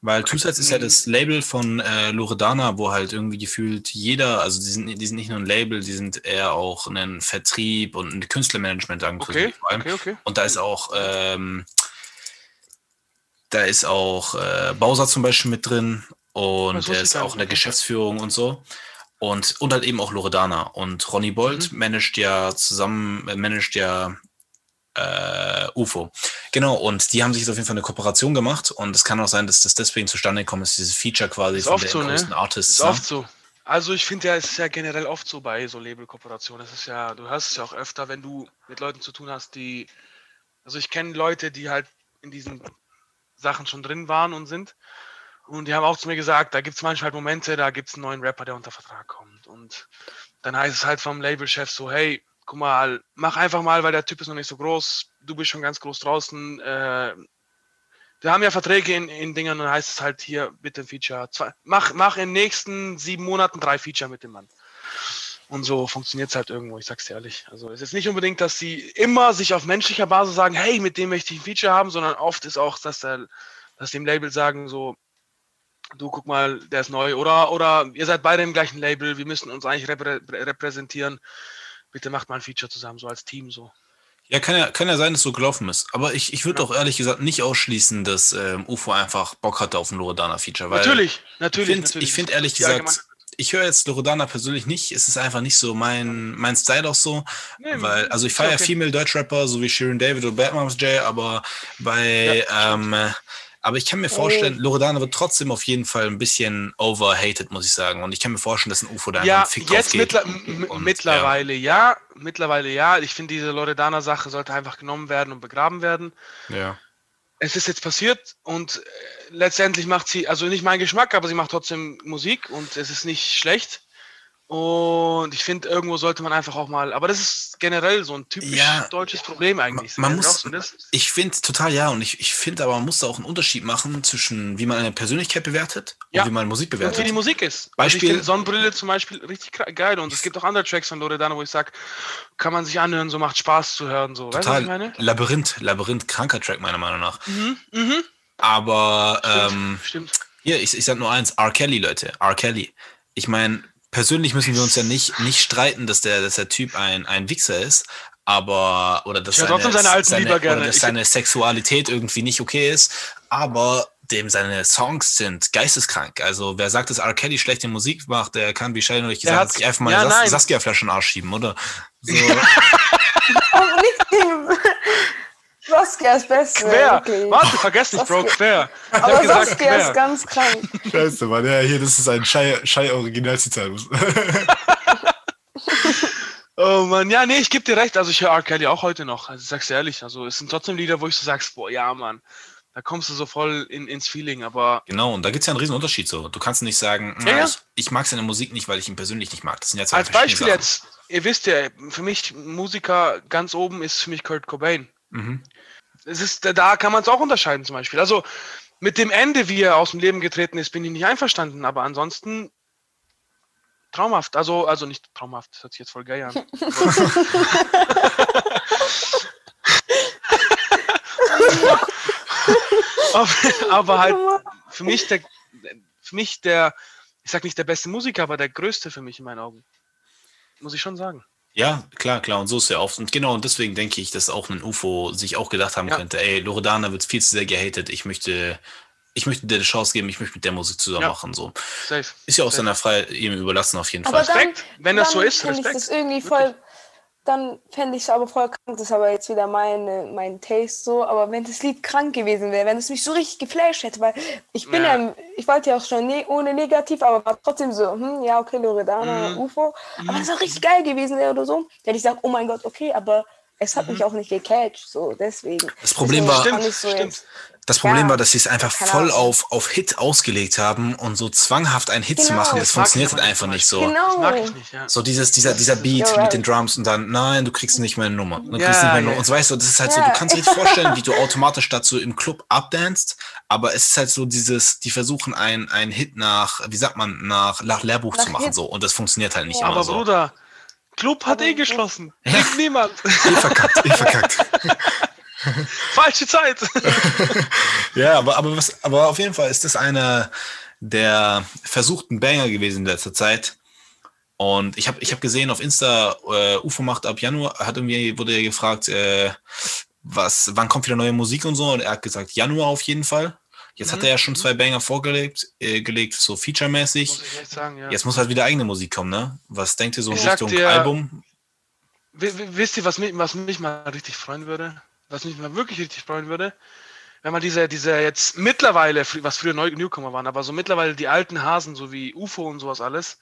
Weil Two Sets ist ja das Label von äh, Loredana, wo halt irgendwie gefühlt jeder, also die sind, die sind nicht nur ein Label, die sind eher auch ein Vertrieb und ein Künstlermanagement Okay, inklusive vor allem. okay, okay. Und da ist auch, ähm, da ist auch äh, Bowser zum Beispiel mit drin und er ich ist auch in der Geschäftsführung und so. Und, und halt eben auch Loredana. Und Ronny Bolt Mhm. managt ja zusammen, äh, managt ja äh, UFO. Genau, und die haben sich auf jeden Fall eine Kooperation gemacht und es kann auch sein, dass das deswegen zustande gekommen ist, dieses Feature quasi Ist von oft den so, ne? größten Artists. Ist ne? oft so. Also ich finde ja, es ist ja generell oft so bei so Label-Kooperationen. Es ist ja, du hörst es ja auch öfter, wenn du mit Leuten zu tun hast, die, also ich kenne Leute, die halt in diesen Sachen schon drin waren und sind. Und die haben auch zu mir gesagt, da gibt es manchmal halt Momente, da gibt es einen neuen Rapper, der unter Vertrag kommt. Und dann heißt es halt vom Labelchef so, hey, guck mal, mach einfach mal, weil der Typ ist noch nicht so groß, du bist schon ganz groß draußen. Äh, wir haben ja Verträge in, in Dingern und dann heißt es halt hier, bitte ein Feature. Zwei, mach, mach in den nächsten sieben Monaten drei Feature mit dem Mann. Und so funktioniert es halt irgendwo, ich sag's dir ehrlich. Also es ist nicht unbedingt, dass sie immer sich auf menschlicher Basis sagen, hey, mit dem möchte ich ein Feature haben, sondern oft ist auch, dass, der, dass dem Label sagen so, du guck mal, der ist neu oder, oder ihr seid beide im gleichen Label, wir müssen uns eigentlich reprä repräsentieren. Bitte macht mal ein Feature zusammen, so als Team so. Ja, kann ja, kann ja sein, dass es so gelaufen ist. Aber ich, ich würde Ja. auch ehrlich gesagt nicht ausschließen, dass ähm, UFO einfach Bock hatte auf ein Loredana-Feature. Natürlich, natürlich, Ich finde find ehrlich gesagt, ich höre jetzt Loredana persönlich nicht. Es ist einfach nicht so mein, mein Style auch so. Nee, weil, also ich feiere okay. Female Deutschrapper, so wie Sharon David oder Bad Moms J, aber bei, ähm, äh, aber ich kann mir vorstellen, Loredana wird trotzdem auf jeden Fall ein bisschen overhated, muss ich sagen. Und ich kann mir vorstellen, dass ein UFO da Ja, einen Fick jetzt mittler Und, mittlerweile ja. mittlerweile ja. Ich finde, diese Loredana-Sache sollte einfach genommen werden und begraben werden. Ja. ja. Es ist jetzt passiert und äh, letztendlich macht sie, also nicht mein Geschmack, aber sie macht trotzdem Musik und es ist nicht schlecht. Und ich finde, irgendwo sollte man einfach auch mal, aber das ist generell so ein typisch Ja. deutsches Problem eigentlich. Man Äh, muss- glaubst du das? Ich finde total ja, und ich, ich finde aber, man muss da auch einen Unterschied machen zwischen, wie man eine Persönlichkeit bewertet Ja. und wie man Musik Und wie die bewertet. Musik ist. Beispiel- Also ich finde Sonnenbrille zum Beispiel richtig geil und es gibt auch andere Tracks von Loredana, wo ich sage, kann man sich anhören, so macht Spaß zu hören. So. Weißt du, was Total ich meine? Labyrinth, Labyrinth, kranker Track meiner Meinung nach. Mhm, mhm. Aber Stimmt, ähm, stimmt. hier, ich, ich sag nur eins, R. Kelly, Leute, R. Kelly. Ich meine, persönlich müssen wir uns ja nicht, nicht streiten, dass der, dass der Typ ein, ein Wichser ist, aber oder dass seine alten Lieder gerne. Oder dass seine Sexualität irgendwie nicht okay ist, aber dem seine Songs sind geisteskrank. Also wer sagt, dass R. Kelly schlechte Musik macht, der kann wie Schein euch Der gesagt hat- sich einfach mal ja. Sas Saskia-Flasche in den Arsch schieben, oder? So, Aber nicht dem. Saskia ist Beste. Quer. wirklich. Warte, vergesst nicht, Bro, quer. Ich Aber gesagt, Saskia ist quer. ganz krank. Scheiße, Mann. Ja, hier, das ist ein Schei-Originalzitat. Oh Mann, ja, nee, ich geb dir recht. Also ich höre R. Kelly auch heute noch. Also ich sag's dir ehrlich. Also es sind trotzdem Lieder, wo ich so sagst, boah, ja, Mann. Da kommst du so voll in, ins Feeling, aber Genau, und da gibt es ja einen riesen Unterschied so. Du kannst nicht sagen, Ja, ich, ich mag seine Musik nicht, weil ich ihn persönlich nicht mag. Das sind ja zwei als Beispiel Sachen. jetzt, ihr wisst ja, für mich Musiker ganz oben ist für mich Kurt Cobain. Mhm. Es ist, da kann man es auch unterscheiden zum Beispiel. Also mit dem Ende, wie er aus dem Leben getreten ist, bin ich nicht einverstanden, aber ansonsten traumhaft. Also, also nicht traumhaft, das hört sich jetzt voll geil an. aber, halt für mich der, für mich der, ich sag nicht der beste Musiker, aber der größte für mich in meinen Augen. Muss ich schon sagen. Ja, klar, klar. Und so ist er oft. Und genau, und deswegen denke ich, dass auch ein UFO sich auch gedacht haben Ja. könnte, ey, Loredana wird viel zu sehr gehatet. Ich möchte, ich möchte dir eine Chance geben, ich möchte mit der Musik zusammen Ja. machen. So. Safe. Ist ja auch Safe. seiner frei ihm überlassen auf jeden Aber Fall. Respekt, wenn das so dann ist, fänd Ich Respekt. das irgendwie voll, dann fände ich es aber voll krank. Das ist aber jetzt wieder meine, mein Taste so. Aber wenn das Lied krank gewesen wäre, wenn es mich so richtig geflasht hätte, weil ich bin Ja. ja, ich wollte ja auch schon ne ohne negativ, aber war trotzdem so, hm, ja, okay, Loredana, Mhm. UFO. Aber wenn es auch richtig geil gewesen wäre oder so, dann hätte ich gesagt, oh mein Gott, okay, aber es hat mich auch nicht gecatcht, so deswegen. Mhm. Das Problem Deswegen war- Stimmt, so stimmt. Das Problem Ja, war, dass sie es einfach voll auf, auf Hit ausgelegt haben und so zwanghaft einen Hit zu Genau. machen, das funktioniert halt einfach nicht so. Genau. Das mag ich nicht, ja. So dieses, dieser, dieser Beat You're mit right. den Drums und dann, nein, du kriegst nicht meine Nummer. Du kriegst Ja, nicht meine Nummer. Und so weißt du, das ist halt so, du kannst dir nicht vorstellen, wie du automatisch dazu im Club abdanst, aber es ist halt so dieses, die versuchen einen, einen Hit nach, wie sagt man, nach, nach Lehrbuch Nach zu machen Hit. so und das funktioniert halt nicht Ja. immer Aber so. Bruder, Club hat Aber- eh geschlossen. Kriegt niemand. Eh verkackt, eh verkackt. Falsche Zeit. Ja, aber, aber, was, aber auf jeden Fall ist das einer der versuchten Banger gewesen in letzter Zeit. Und ich habe ich hab gesehen auf Insta, äh, UFO macht ab Januar, hat irgendwie, wurde er gefragt, äh, was, wann kommt wieder neue Musik und so. Und er hat gesagt, Januar auf jeden Fall. Jetzt hat Mhm, er ja schon zwei Banger vorgelegt, äh, gelegt, so featuremäßig. Ja. Jetzt muss halt wieder eigene Musik kommen, ne? Was denkt ihr so in Richtung dir- Album? Wisst ihr, was mich, was mich mal richtig freuen würde? Was mich mal wirklich richtig freuen würde? Wenn man diese, diese jetzt mittlerweile, was früher Neu Newcomer waren, aber so mittlerweile die alten Hasen, so wie UFO und sowas alles,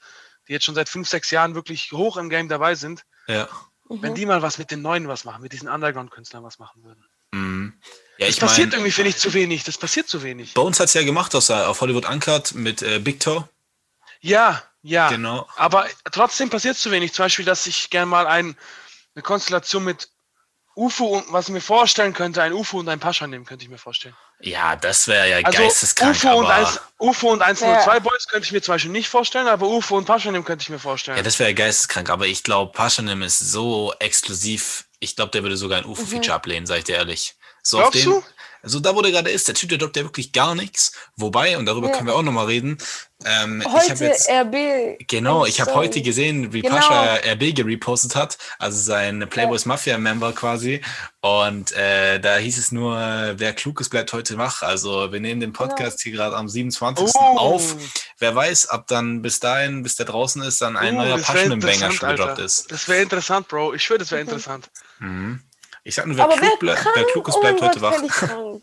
die jetzt schon seit fünf, sechs Jahren wirklich hoch im Game dabei sind, Ja. wenn die mal was mit den Neuen was machen, mit diesen Underground-Künstlern was machen würden. Mhm. Ja, Das ich passiert meine, irgendwie, finde ich, zu wenig. Das passiert zu wenig. bei uns hat es ja gemacht, dass er auf Hollywood Uncut mit äh, Big Toe. Ja, ja. Genau. Aber trotzdem passiert zu wenig. Zum Beispiel, dass ich gerne mal ein, eine Konstellation mit UFO und was ich mir vorstellen könnte, ein UFO und ein Pascha nehmen, könnte ich mir vorstellen. Ja, das wäre ja Also geisteskrank, UFO und, aber... 1, UFO und 102 Ja. Boys könnte ich mir zum Beispiel nicht vorstellen, aber UFO und Pascha nehmen könnte ich mir vorstellen. Ja, das wäre geisteskrank, aber ich glaube, Paschanim ist so exklusiv. Ich glaube, der würde sogar ein UFO-Feature ablehnen, sag ich dir ehrlich. So Mhm. Glaubst auf du? Also da, wo der gerade ist, der Typ, der droppt ja wirklich gar nichts. Wobei, und darüber Ja. können wir auch nochmal reden. Ähm, ich Heute habe jetzt. RB. Genau, ich habe heute gesehen, wie Genau. Pascha RB gerepostet hat, also sein Playboys Mafia Member quasi. Und äh, da hieß es nur, wer klug ist, bleibt heute wach. Also wir nehmen den Podcast hier gerade am 27. Oh. auf. Wer weiß, ob dann bis dahin, bis der draußen ist, dann ein Uh, neuer schon gedroppt ist. Das wäre interessant, Bro. Ich schwöre, das wäre interessant. Mhm. Ich sag nur, wer, wer klug, ble krank? wer klug ist, oh bleibt mein heute Gott, wach.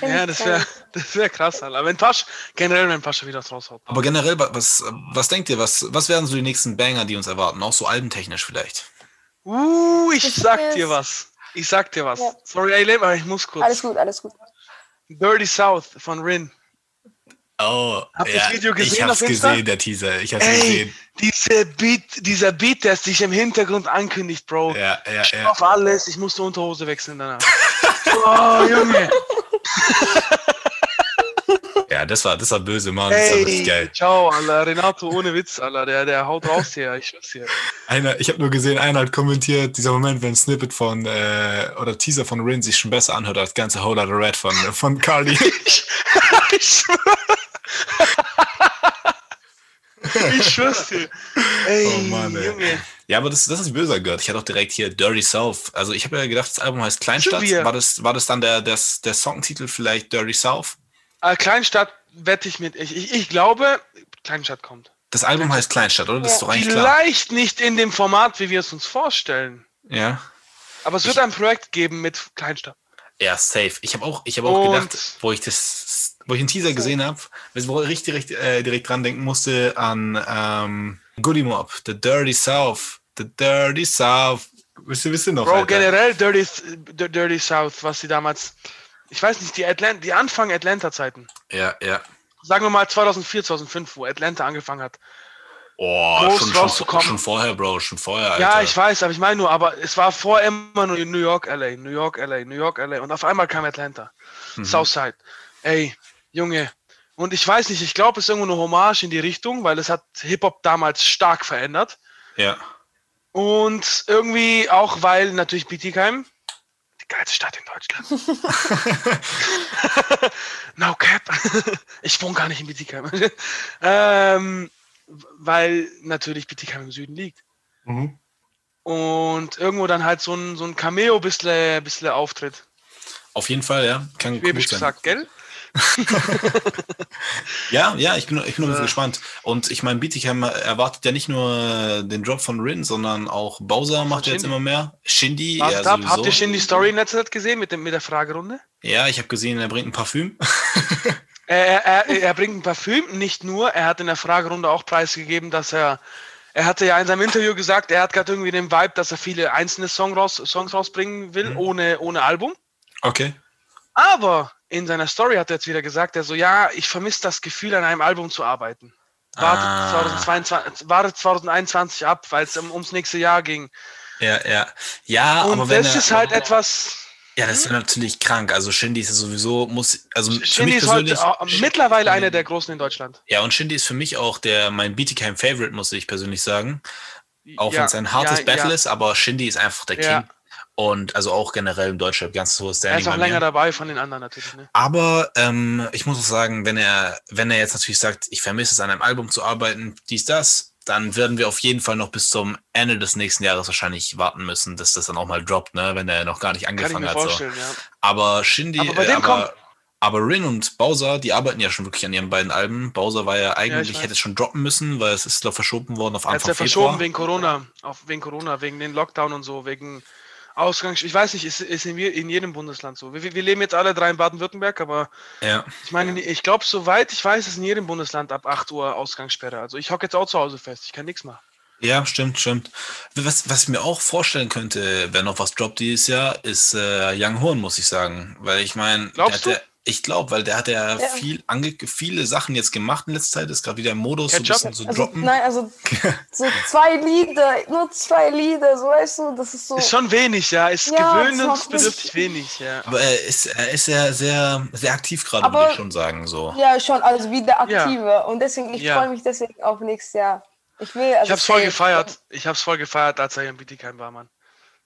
Ja, das wäre das wär krass, Alter. Aber wenn Pasch, generell, wenn Pascha wieder was raushaut. Aber generell, wa- was, was denkt ihr, was, was werden so die nächsten Banger, die uns erwarten? Auch so albentechnisch vielleicht. Uh, ich Das sag dir was. Ich sag dir was. Ja. Sorry, ey, Leben, aber ich muss kurz. Alles gut, alles gut. Dirty South von Rin. Oh, Habt ihr das Video gesehen ich hab's gesehen, der Teaser. Ich hab's Ey, gesehen. Diese Beat, dieser Beat, der sich im Hintergrund ankündigt, Bro. Ja, ja, Ich ja. auf alles, ich musste Unterhose wechseln danach. oh, Junge. Ja, das war, das war böse, Mann. Das war geil. ciao, Alter. Renato, ohne Witz, Alter. Der, der haut raus hier, ich schwör's dir. Einer, ich habe nur gesehen, einer hat kommentiert, dieser Moment, wenn ein Snippet von, äh, oder Teaser von Rin sich schon besser anhört als ganze Whole Lotta Red von, von Cardi. Ich, ich schwör. Ich schwör's dir. Ey, Oh Mann, ey. Junge. ja, aber das, das ist böser gehört. Ich hatte auch direkt hier Dirty South. Also ich habe ja gedacht, das Album heißt Kleinstadt. War das, war das dann der, der, der Songtitel vielleicht Dirty South? Äh, Kleinstadt wette ich mit. Ich, ich, ich glaube, Kleinstadt kommt. Das Album heißt Kleinstadt, oder? Das ist doch eigentlich klar. Vielleicht nicht in dem Format, wie wir es uns vorstellen. Ja. Aber es wird ein Projekt geben mit Kleinstadt. Ja, safe. Ich habe auch, ich habe auch Und- gedacht, wo ich das, wo ich den Teaser gesehen habe, wo ich richtig, richtig äh, direkt dran denken musste an ähm, Goody Mob, The Dirty South, The Dirty South. Wisst ihr, wisst ihr noch? Bro, Alter? generell Dirty, Dirty South, was sie damals, ich weiß nicht, die, Atlant die Anfang Atlanta-Zeiten. Ja, ja. Sagen wir mal 2004, 2005, wo Atlanta angefangen hat. Oh, Groß schon, schon, rauszukommen. schon vorher, Bro, schon vorher, Alter. Ja, ich weiß, aber ich meine nur, aber es war vor immer nur New York, LA, New York, LA, New York, LA und auf einmal kam Atlanta. Mhm. Southside. Ey, Junge. Und ich weiß nicht, ich glaube, es ist irgendwo eine Hommage in die Richtung, weil es hat Hip-Hop damals stark verändert. Ja. Und irgendwie auch, weil natürlich Bietigheim, die geilste Stadt in Deutschland. no cap. ich wohne gar nicht in Bietigheim. ähm, weil natürlich Bietigheim im Süden liegt. Mhm. Und irgendwo dann halt so ein, so ein Cameo bisschen, bisschen Auftritt. Auf jeden Fall, ja. Kann gut Schwäbisch sein. gesagt, gell? Ja, ja, ich bin, ich bin ein bisschen Ja. gespannt. Und ich meine, Bietigheim erwartet ja nicht nur den Drop von Rin, sondern auch Bowser macht jetzt Shindy. immer mehr. Shindy, ja, Wartet ab, habt ihr die Story in letzter Zeit gesehen mit, dem, mit der Fragerunde? Ja, ich habe gesehen, er bringt ein Parfüm. Er, er, er bringt ein Parfüm, nicht nur, er hat in der Fragerunde auch preisgegeben, dass er, er hatte ja in seinem Interview gesagt, er hat gerade irgendwie den Vibe, dass er viele einzelne Song raus, Songs rausbringen will, Mhm. ohne, ohne Album. Okay. Aber in seiner Story hat er jetzt wieder gesagt, er so, ja, ich vermisse das Gefühl, an einem Album zu arbeiten. Wartet, Ah. 2022, wartet 2021 ab, weil es um, ums nächste Jahr ging. Ja, ja. Ja, Und aber wenn das er, ist halt etwas. Ja, das ist natürlich krank. Also Shindy ist ja sowieso, muss, also für Shindy mich ist heute mittlerweile einer der großen in Deutschland. Ja, und Shindy ist für mich auch der, mein Bietigheim Favorite, muss ich persönlich sagen. Auch Ja, wenn es ein hartes ja, Battle ja. ist, aber Shindy ist einfach der. King. Und also auch generell im Deutschrap ganz hohes Er Standing ist auch länger mir. dabei von den anderen natürlich. Ne? Aber ähm, ich muss auch sagen, wenn er, wenn er jetzt natürlich sagt, ich vermisse es an einem Album zu arbeiten, dies, das, dann werden wir auf jeden Fall noch bis zum Ende des nächsten Jahres wahrscheinlich warten müssen, dass das dann auch mal droppt, ne, wenn er noch gar nicht angefangen hat. So. ja. Aber Shindy, Aber bei dem kommt- aber, aber Rin und Bowser, die arbeiten ja schon wirklich an ihren beiden Alben. Bowser war ja eigentlich, weiß. hätte es schon droppen müssen, weil es ist glaube verschoben worden auf Er hat Anfang ja verschoben Februar. wegen Corona, auf, wegen Corona, wegen den Lockdown und so, wegen Ausgangs. Ich weiß nicht, ist, ist in, in jedem Bundesland so. Wir, wir leben jetzt alle drei in Baden-Württemberg, aber Ja. ich meine, ich glaube, soweit ich weiß, ist in jedem Bundesland ab 8 Uhr Ausgangssperre. Also ich hocke jetzt auch zu Hause fest, ich kann nichts machen. Ja, stimmt, stimmt. Was, was ich mir auch vorstellen könnte, wenn noch was droppt dieses Jahr, ist äh, Young Horn, muss ich sagen. Weil ich meine, Glaubst du? Ich glaube, weil der hat ja, Ja. viel ange viele Sachen jetzt gemacht in letzter Zeit, ist gerade wieder im Modus, so ein Ketchup? bisschen zu Also, droppen. nein, also so zwei Lieder, nur zwei Lieder, so weißt du, das ist so. Ist schon wenig, ja. Ist Ja, gewöhnungsbedürftig wenig, ja. Aber er ist, er ist ja sehr, sehr aktiv gerade, würde ich schon sagen. So. Ja, schon, also wieder aktive. Und deswegen, ich Ja. freue mich deswegen auf nächstes Jahr. Ich will, also Ich hab's voll safe. gefeiert. Ich hab's voll gefeiert, als er hier in Bietigheim war, Mann.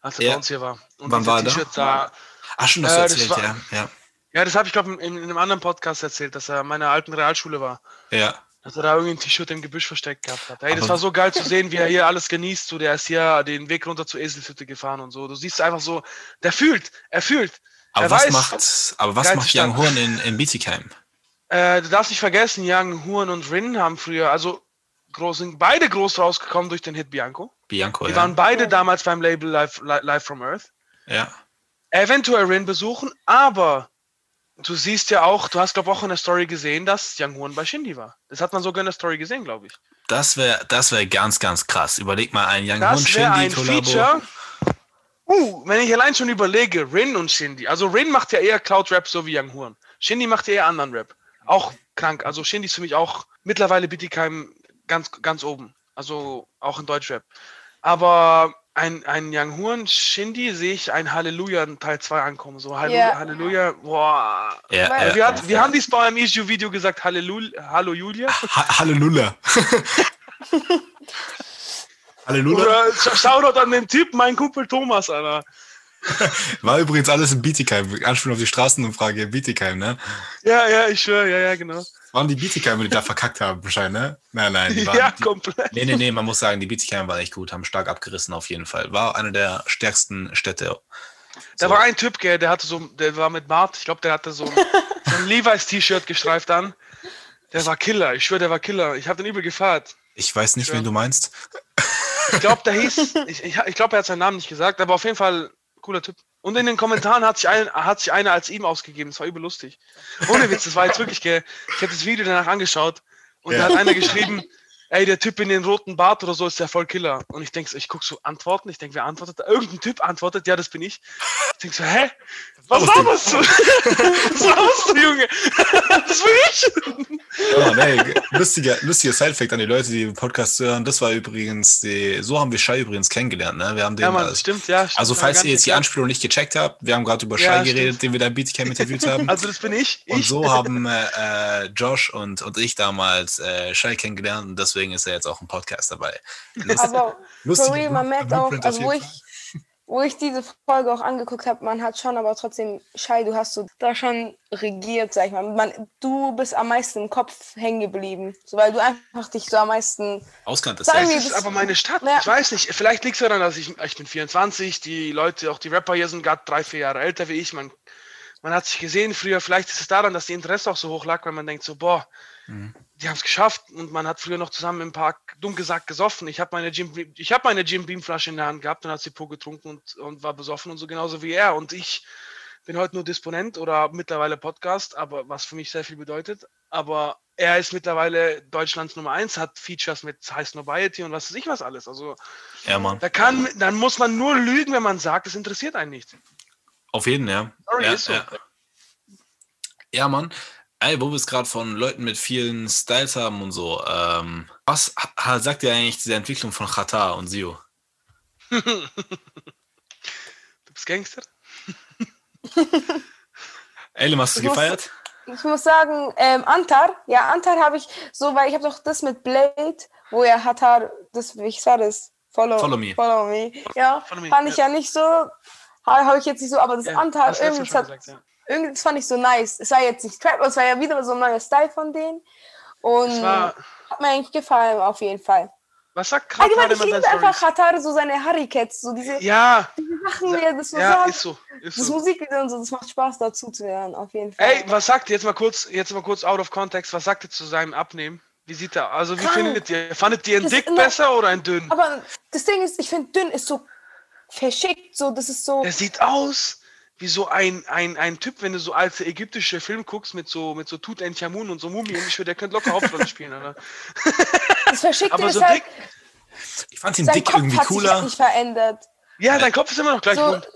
Als er Ja. bei uns hier war. Und Wann war er da? Da. Ach, schon, das Äh, du das erzählt, war- ja. ja. Ja, das habe ich, glaube in, in einem anderen Podcast erzählt, dass er in meiner alten Realschule war. Ja. Dass er da irgendwie ein T-Shirt im Gebüsch versteckt gehabt hat. Ey, das Aber- war so geil zu sehen, wie er hier alles genießt. So, der ist hier den Weg runter zur Eselshütte gefahren und so. Du siehst einfach so, der fühlt, er fühlt. Aber er was weiß, macht, aber was macht. Young Horn in, in Bietigheim? Äh, du darfst nicht vergessen, Young, Huren und Rin haben früher, also groß, sind beide groß rausgekommen durch den Hit Bianco. Bianco, Die ja. waren beide damals beim Label Live, Li- Live from Earth. ja. Eventuell Rin besuchen, aber du siehst ja auch, du hast glaube auch in der Story gesehen, dass Young Huren bei Shindy war. Das hat man sogar in der Story gesehen, glaube ich. Das wäre das wär ganz, ganz krass. Überleg mal ein Young Horn Das wäre Shindy ein Kollabo. Feature. Uh, wenn ich allein schon überlege, Rin und Shindy. Also Rin macht ja eher Cloud Rap, so wie Young Huren. Shindy macht ja eher anderen Rap. Auch krank. Also Shindy ist für mich auch mittlerweile Bietigheim ganz, ganz oben. Also auch in Deutschrap. Aber ein, ein Young Huren Shindy sehe ich ein Halleluja Teil 2 ankommen. So Halleluja, Ja. Halleluja, boah. Ja, Weil- ja. Wie, hat, wie haben die es bei einem Issue-Video gesagt? Halleluja, Hallo Julia? Ha Halleluja. Halleluja. Oder Shoutout an den Typ, mein Kumpel Thomas, Alter. War übrigens alles in Bietigheim. Anspielung auf die Straßenumfrage in Bietigheim, ne? Ja, ja, ich schwöre, ja, ja, genau. Waren die Bietigheim, die da verkackt haben, wahrscheinlich, ne? Nein, nein. Die waren, Ja, die, komplett. nee, nee, nee, man muss sagen, die Bietigheim waren echt gut, haben stark abgerissen auf jeden Fall. War eine der stärksten Städte. Da So. war ein Typ, gell, der hatte so, der war mit Bart, ich glaube, der hatte so ein, so ein Levi's T-Shirt gestreift an. Der war Killer, ich schwöre, der war Killer. Ich habe den übel gefeiert. Ich weiß nicht, Ja. wen du meinst. Ich glaube, der hieß, ich, ich, ich glaube, er hat seinen Namen nicht gesagt, aber auf jeden Fall cooler Typ. Und in den Kommentaren hat sich, ein, hat sich einer als ihm ausgegeben. Das war übel lustig. Ohne Witz, das war jetzt wirklich, gell. Ich habe das Video danach angeschaut und Ja. da hat einer geschrieben, ey, der Typ in den roten Bart oder so ist der voll Killer. Und ich denke, so, ich gucke so Antworten, ich denke, wer antwortet? Irgendein Typ antwortet, ja, das bin ich. Ich denke so, hä? Was laberst du? Was laberst du, Junge? Das bin ich! Oh, nee, lustiger, lustiger Sidefact an die Leute, die den Podcast hören. Das war übrigens die, so haben wir Shai übrigens kennengelernt, ne? Wir haben den Ja, Mann, als- stimmt, ja. Stimmt, Also, falls ihr jetzt die. Anspielung nicht gecheckt habt, wir haben gerade über Ja, Shai geredet, stimmt. den wir da in Bietigheim interviewt haben. Also, das bin ich. und ich. so haben äh, äh, Josh und, und ich damals äh, Shai kennengelernt und deswegen ist er jetzt auch im Podcast dabei. Lust- Aber for real, man merkt auch, also wo ich, wo ich diese Folge auch angeguckt habe, man hat schon aber trotzdem, Shai, du hast so da schon regiert, sag ich mal. Man, du bist am meisten im Kopf hängen geblieben, so, weil du einfach dich so am meisten Auskannt ist Sag ja. mir- Das ist aber meine Stadt. Ja. Ich weiß nicht. Vielleicht liegt es daran, dass ich, ich bin 24, die Leute, auch die Rapper hier sind gerade drei, vier Jahre älter wie ich. Man, man hat sich gesehen früher. Vielleicht ist es daran, dass die Interesse auch so hoch lag, weil man denkt so, boah, Mhm. die haben es geschafft und man hat früher noch zusammen im Park dumm gesagt gesoffen. Ich habe meine Jim, ich habe meine Jim Beam Flasche in der Hand gehabt und hat sie pur getrunken und, und war besoffen und so genauso wie er. Und ich bin heute nur Disponent oder mittlerweile Podcast, aber was für mich sehr viel bedeutet. Aber er ist mittlerweile Deutschlands Nummer eins, hat Features mit High Snobiety und was weiß ich was alles. Also Ja, Mann. da kann, dann muss man nur lügen, wenn man sagt, es interessiert einen nicht. Auf jeden, ja. Sorry, ja, ist so. ja. ja, Mann. Ey, wo wir es gerade von Leuten mit vielen Styles haben und so. Ähm, was sagt dir eigentlich diese Entwicklung von Qatar und Sio? Du bist Gangster? Elim, hast du Ich muss- gefeiert? Ich muss sagen, ähm, Antar, ja, Antar habe ich so, weil ich habe doch das mit Blade, wo er Hatar, das, wie war das? Follow, Follow me. Follow me. Ja, Follow me, fand ich ja nicht so, habe hab ich jetzt nicht so, aber das Ja, Antar, irgendwie, schon hat, gesagt, ja. Irgendwie, das fand ich so nice. Es war jetzt nicht Trap, aber es war ja wieder so ein neuer Style von denen. Und war, hat mir eigentlich gefallen, auf jeden Fall. was sagt gerade Allgemein, ich liebe einfach? Hatar, so seine Harry-Cats, so diese, Ja, diese Sachen, wie er das so ja, sagt. ist so. Ist das so. Musikvideo und so, das macht Spaß dazu zu hören, auf jeden Fall. Ey, was sagt ihr jetzt mal kurz, jetzt mal kurz out of context, was sagt ihr zu seinem Abnehmen? Wie sieht er? Also wie Krank. findet ihr? Fandet ihr ihn Das dick besser oder ein dünn? Aber das Ding ist, ich finde, dünn ist so verschickt, so, das ist so. Der sieht aus wie so ein, ein, ein Typ, wenn du so alte ägyptische Film guckst mit so mit so Tutanchamun und so Mumien. Ich würde, der könnte locker Hauptrolle spielen, Alter. Das Verschickte Aber ist so halt, dick. Ich fand ihn dick Kopf irgendwie hat sich cooler. halt nicht verändert. Ja, dein Kopf ist immer noch gleich So, rund.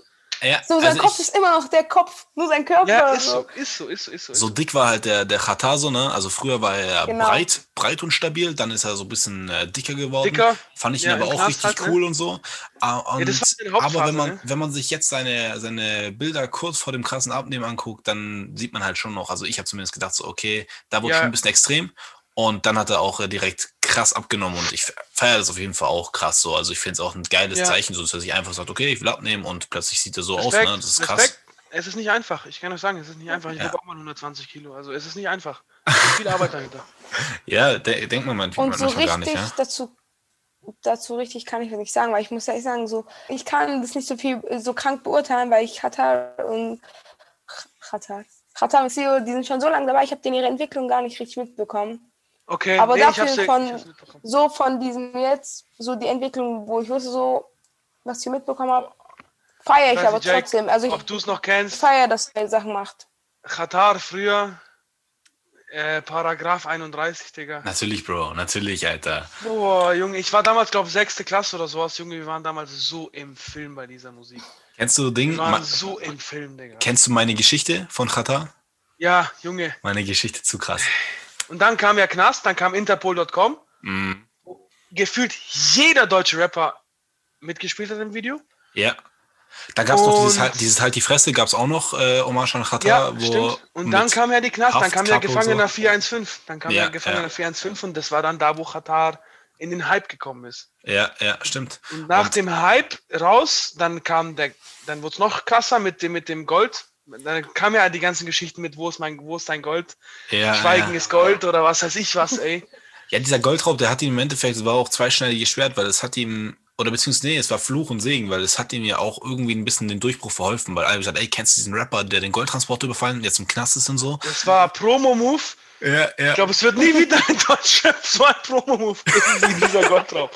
Ja, so sein also Kopf ich, ist immer noch der Kopf, nur sein Körper. Ja, ist so. so, ist so, ist so, ist so. Ist so dick war halt der, der Qatar so, ne? Also früher war er Genau. breit, breit und stabil, dann ist er so ein bisschen äh, dicker geworden. Dicker. Fand ich ihn Ja, aber auch richtig halt, ne? cool und so. Ah, Und, seine aber wenn man, ne? wenn man sich jetzt seine, seine Bilder kurz vor dem krassen Abnehmen anguckt, dann sieht man halt schon noch, also ich habe zumindest gedacht, so, okay, da wurde Ja. schon ein bisschen extrem. Und dann hat er auch äh, direkt krass abgenommen und ich feiere das auf jeden Fall auch krass so. Also ich finde es auch ein geiles Ja. Zeichen, so dass er sich einfach sagt, okay, ich will abnehmen und plötzlich sieht er so aus, Respekt, ne? Das ist krass. Respekt. es ist nicht einfach. Ich kann euch sagen, es ist nicht einfach. Ich Ja. habe auch mal 120 Kilo. Also es ist nicht einfach. Es ist viel Arbeit dahinter. Ja, de denkt man manchmal, Und so manchmal gar richtig nicht, ja. dazu, dazu richtig kann ich das nicht sagen, weil ich muss ehrlich sagen, so, ich kann das nicht so viel so krank beurteilen, weil ich Katar und Katar, Katar und Sio, die sind schon so lange dabei, ich habe denen ihre Entwicklung gar nicht richtig mitbekommen. Okay, Aber nee, dafür ich hab's, von- ich. So von diesem jetzt, so die Entwicklung, wo ich wusste, so, was ich mitbekommen habe, feiere ich Weiß aber nicht, Jake, trotzdem. Also ich Ob du es noch kennst, feiere, dass er Sachen macht. Katar früher, äh, Paragraph 31, Digga. Natürlich, Bro, natürlich, Alter. Boah, Junge, ich war damals, glaube ich, sechste Klasse oder sowas, Junge, wir waren damals so im Film bei dieser Musik. Kennst du Ding? Wir waren so im Film, Digga. kennst du meine Geschichte von Katar? Ja, Junge. Meine Geschichte zu krass. Und dann kam ja Knast, dann kam Interpol.com. Mm, Gefühlt jeder deutsche Rapper mitgespielt hat im Video. ja. Da gab es noch dieses halt, dieses halt die Fresse, gab es auch noch, äh, Hommage an Katar, Ja, wo. stimmt. Und dann kam ja die Knast, dann Haft, kam ja Gefangener so. 415. Dann kam ja, Ja, Gefangener ja. 415 und das war dann da, wo Katar in den Hype gekommen ist. Ja, ja, stimmt. Und nach Und- dem Hype raus, dann kam der, dann wurde es noch krasser mit dem, mit dem Gold. Dann kam ja die ganzen Geschichten mit, wo ist mein, wo ist dein Gold? Ja, Schweigen ja. ist Gold oder was weiß ich was, ey. ja, dieser Goldraub, der hat ihm im Endeffekt, es war auch zweischneidiges Schwert, weil es hat ihm, oder beziehungsweise, nee, es war Fluch und Segen, weil es hat ihm ja auch irgendwie ein bisschen den Durchbruch verholfen, weil alle gesagt, ey, kennst du diesen Rapper, der den Goldtransporter überfallen und jetzt im Knast ist und so? Das war Promo-Move. Ja, ja. Ich glaube, es wird nie wieder in Deutschland so ein Promo-Move geben wie dieser Goldraub.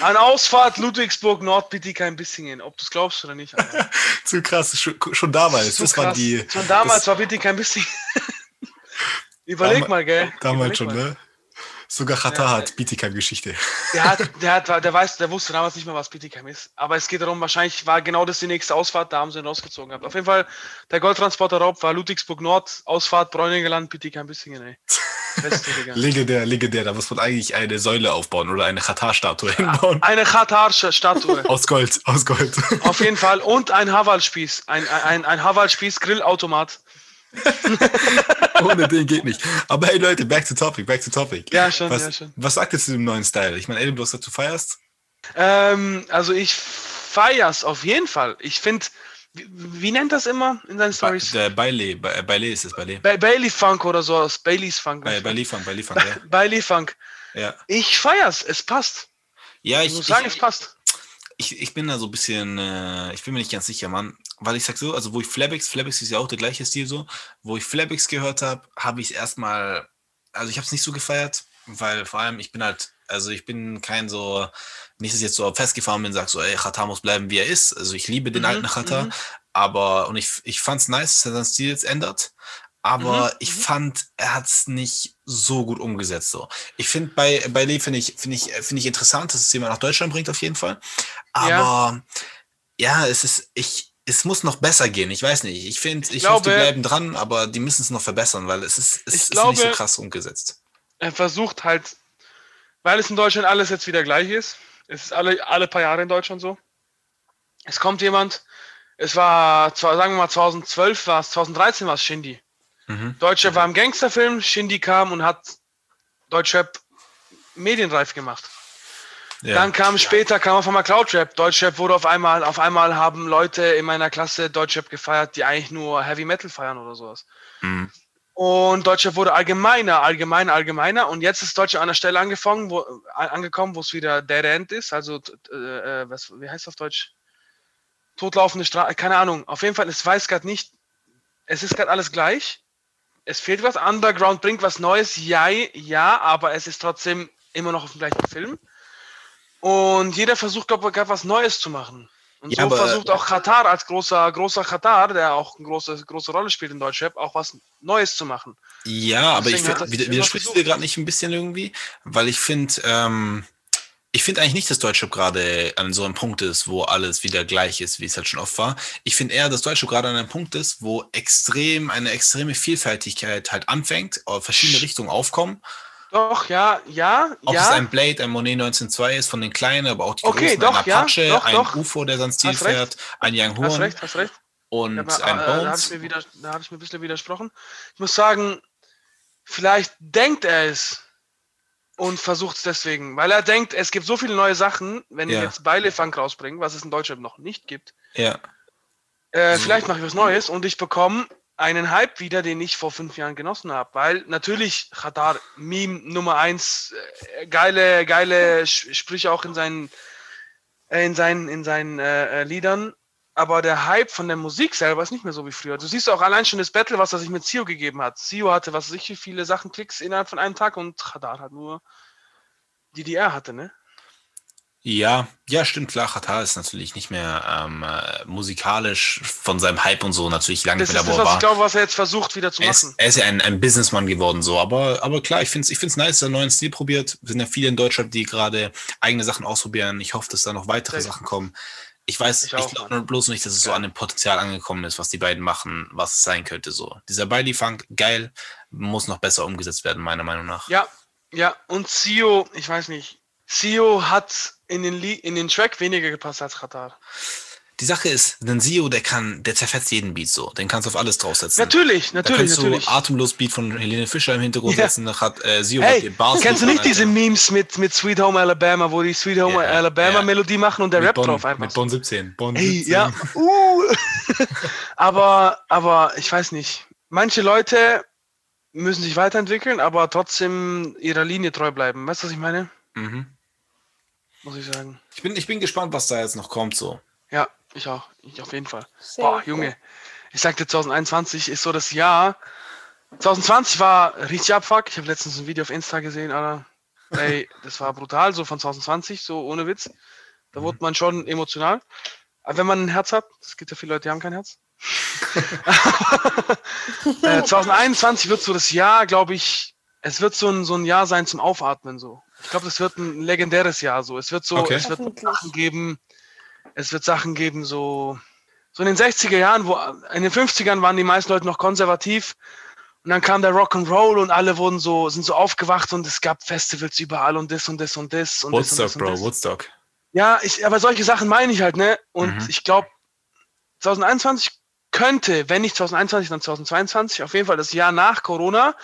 An Ausfahrt Ludwigsburg Nord Bietigheim-Bissingen, ob du es glaubst oder nicht. Zu krass, schon, schon damals. Das waren die. Schon damals das, war Bietigheim-Bissingen. Überleg Dama- mal, gell? Damals Überleg schon, mal. ne? Sogar Katar Ja, hat Bietigheim-Geschichte. Der, hat, der, hat, der weiß, der wusste damals nicht mehr, was Bietigheim ist. Aber es geht darum, wahrscheinlich war genau das die nächste Ausfahrt, da haben sie ihn rausgezogen. gehabt. Auf jeden Fall, der Goldtransporter-Raub war Ludwigsburg Nord, Ausfahrt Bräuningerland, Bietigheim-Bissingen, ey. Beste, Digga. Legendär, legendär. Da muss man eigentlich eine Säule aufbauen oder eine Katar-Statue hinbauen. Eine Katar-Statue. Aus Gold, aus Gold. Auf jeden Fall. Und ein Haval-Spieß. Ein, ein, ein Haval-Spieß-Grillautomat. Ohne den geht nicht. Aber hey Leute, back to topic, back to topic. Ja, schon, was, ja, schon. Was sagt ihr zu dem neuen Style? Ich meine, Eddie, du hast gesagt, du feierst. Ähm, also ich feier's auf jeden Fall. Ich finde, wie, wie nennt das immer in seinen Ba Stories? der Bailey, ba Bailey ist es, Bailey. Ba Bailey Funk oder so, aus Baileys Funk. Bei, Bailey Funk, Bailey Funk, ja. Bailey Funk. ja. Ich feier's, es passt. Ja, Ich ich, muss sagen, ich, es passt. ich, ich bin da so ein bisschen, äh, ich bin mir nicht ganz sicher, Mann. Weil ich sag so, also wo ich Flabix, Flabix ist ja auch der gleiche Stil so, wo ich Flabix gehört habe, habe ich erstmal, also ich habe es nicht so gefeiert, weil vor allem ich bin halt, also ich bin kein so, nicht, dass ich jetzt so festgefahren bin sag so, ey, Chata muss bleiben, wie er ist. Also ich liebe den Mhm, alten Chata, mhm. aber, und ich, ich fand's nice, dass er seinen Stil jetzt ändert. Aber Mhm, ich fand, er hat's nicht so gut umgesetzt. So. Ich finde bei, bei Lee finde ich, finde ich, finde ich interessant, dass es jemand nach Deutschland bringt, auf jeden Fall. Aber ja, es ist, ich, es muss noch besser gehen. Ich weiß nicht. Ich finde, ich, hoffe, die glaube- bleiben dran, aber die müssen es noch verbessern, weil es ist, es Ich ist glaube- nicht so krass umgesetzt. Er versucht halt, weil es in Deutschland alles jetzt wieder gleich ist. Es ist alle, alle paar Jahre in Deutschland so. Es kommt jemand, es war, zwar, sagen wir mal 2012 war es, 2013 war es Shindy. Mhm. Deutscher war im Gangsterfilm, Shindy kam und hat Deutschrap medienreif gemacht. Ja. Dann kam später, kam auf einmal Cloudrap. Deutschrap wurde auf einmal, auf einmal haben Leute in meiner Klasse Deutschrap gefeiert, die eigentlich nur Heavy Metal feiern oder sowas. Mhm. Und Deutschrap wurde allgemeiner, allgemeiner, allgemeiner. Und jetzt ist Deutschrap an der Stelle angefangen, wo, angekommen, wo es wieder der End ist. Also, äh, äh, was, wie heißt das auf Deutsch? Totlaufende Straße, keine Ahnung. Auf jeden Fall, es weiß gerade nicht, es ist gerade alles gleich. Es fehlt was. Underground bringt was Neues, ja, ja, aber es ist trotzdem immer noch auf dem gleichen Film. Und jeder versucht, glaube ich, was Neues zu machen. Und Ja, so aber- versucht auch Katar als großer, großer Katar, der auch eine große, große Rolle spielt in Deutschrap, auch was Neues zu machen. Ja, aber ich Deswegen hat find, das wieder- immer widersprichst du dir gerade nicht ein bisschen irgendwie? Weil ich finde, ähm, ich finde eigentlich nicht, dass Deutschrap gerade an so einem Punkt ist, wo alles wieder gleich ist, wie es halt schon oft war. Ich finde eher, dass Deutschrap gerade an einem Punkt ist, wo extrem, eine extreme Vielfältigkeit halt anfängt, verschiedene Richtungen aufkommen. Doch, ja, ja, Ob es ja. ein Blade, ein Monet 19.2 ist von den Kleinen, aber auch die Okay, großen, doch, ein ja, Apache, doch, ein doch. UFO, der sein Stil Hast fährt, ein Young Hast Horn recht, hast recht. und Ja, aber, ein äh, da habe ich, Bones. mir wieder, da hab ich mir ein bisschen widersprochen. Ich muss sagen, vielleicht denkt er es und versucht es deswegen, weil er denkt, es gibt so viele neue Sachen, wenn Ja. wir jetzt Beile Funk rausbringen, was es in Deutschland noch nicht gibt, Ja, Äh, so. Vielleicht mache ich was Neues und ich bekomme einen Hype wieder, den ich vor fünf Jahren genossen habe. Weil natürlich Radar Meme Nummer eins, äh, geile, geile Sprüche auch in seinen, äh, in seinen, in seinen äh, äh, Liedern. Aber der Hype von der Musik selber ist nicht mehr so wie früher. Du siehst auch allein schon das Battle, was er sich mit Sio gegeben hat. Sio hatte, was wie viele Sachen Klicks innerhalb von einem Tag und Radar hat nur er hatte, ne? Ja, ja, stimmt, klar. Qatar ist natürlich nicht mehr ähm, äh, musikalisch von seinem Hype und so natürlich lange nicht mehr dabei. Das ist, was ich glaube, was er jetzt versucht wieder zu er machen. Ist, er ist ja ein, ein Businessman geworden, so. Aber, aber klar, ich finde es ich find's nice, dass er einen neuen Stil probiert. Es sind ja viele in Deutschland, die gerade eigene Sachen ausprobieren. Ich hoffe, dass da noch weitere Sachen kommen. Ich weiß, ich, ich glaube bloß nicht, dass es so an dem Potenzial angekommen ist, was die beiden machen, was es sein könnte. So. Dieser Bailey-Funk, geil, muss noch besser umgesetzt werden, meiner Meinung nach. Ja, ja, und Sio, ich weiß nicht, Sio hat in den, in den Track weniger gepasst als Qatar. Die Sache ist, ein Sio, der kann, der zerfetzt jeden Beat so. Den kannst du auf alles draufsetzen. Natürlich, natürlich, da natürlich. Du atemlos Beat von Helene Fischer im Hintergrund ja. setzen, da hat äh, Sio hey, Bars Kennst du nicht diese Memes mit, mit Sweet Home Alabama, wo die Sweet Home yeah, Alabama yeah. Melodie machen und der mit Rap bon, drauf einfach? Mit Bon 17. Bon hey, 17. Ja. Uh. aber, aber ich weiß nicht. Manche Leute müssen sich weiterentwickeln, aber trotzdem ihrer Linie treu bleiben. Weißt du, was ich meine? Mhm. Muss ich sagen. Ich bin, ich bin gespannt, was da jetzt noch kommt, so. Ja, ich auch. Ich auf jeden Fall. Sehr Boah, Junge. Ich sagte, 2021 ist so das Jahr. 2020 war richtig abfuck. Ich habe letztens ein Video auf Insta gesehen, Alter. Ey, das war brutal, so von 2020, so ohne Witz. Da wurde man schon emotional. Aber wenn man ein Herz hat, es gibt ja viele Leute, die haben kein Herz. äh, 2021 wird so das Jahr, glaube ich, es wird so ein, so ein Jahr sein zum Aufatmen so. Ich glaube, das wird ein legendäres Jahr so. Es wird so, okay. es wird Sachen geben, es wird Sachen geben, so, so in den 60er Jahren, wo in den 50ern waren die meisten Leute noch konservativ und dann kam der Rock'n'Roll und alle wurden so, sind so aufgewacht und es gab Festivals überall und das und das und das und Woodstock, das und das Bro, Woodstock. Ja, ich, aber solche Sachen meine ich halt, ne? Und mhm. ich glaube, 2021 könnte, wenn nicht 2021, dann 2022, auf jeden Fall das Jahr nach Corona,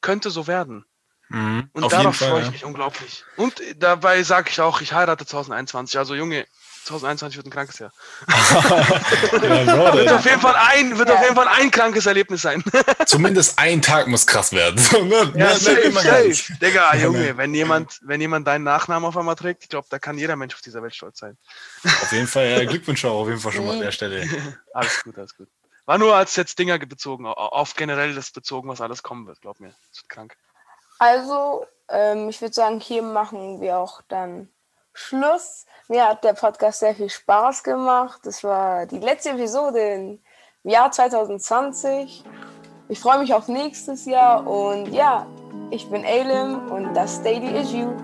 könnte so werden. Mhm, und darauf freue ich ja. mich unglaublich. Und dabei sage ich auch, ich heirate 2021. Also Junge, 2021 wird ein krankes Jahr. ja, wird auf jeden Fall ein, wird auf jeden Fall ein krankes Erlebnis sein. Zumindest ein Tag muss krass werden. Ne, ja, safe, safe. Digga, Junge, wenn jemand, wenn jemand deinen Nachnamen auf einmal trägt, ich glaube, da kann jeder Mensch auf dieser Welt stolz sein. Auf jeden Fall, ja, Glückwünsche auch auf jeden Fall schon mal an der Stelle. alles gut, alles gut. War nur als jetzt Dinger bezogen, auf generell das bezogen, was alles kommen wird, glaub mir. Das wird krank. Also, ähm, ich würde sagen, hier machen wir auch dann Schluss. Mir hat der Podcast sehr viel Spaß gemacht. Das war die letzte Episode im Jahr 2020. Ich freue mich auf nächstes Jahr und ja, ich bin Alim und das Daily Issue.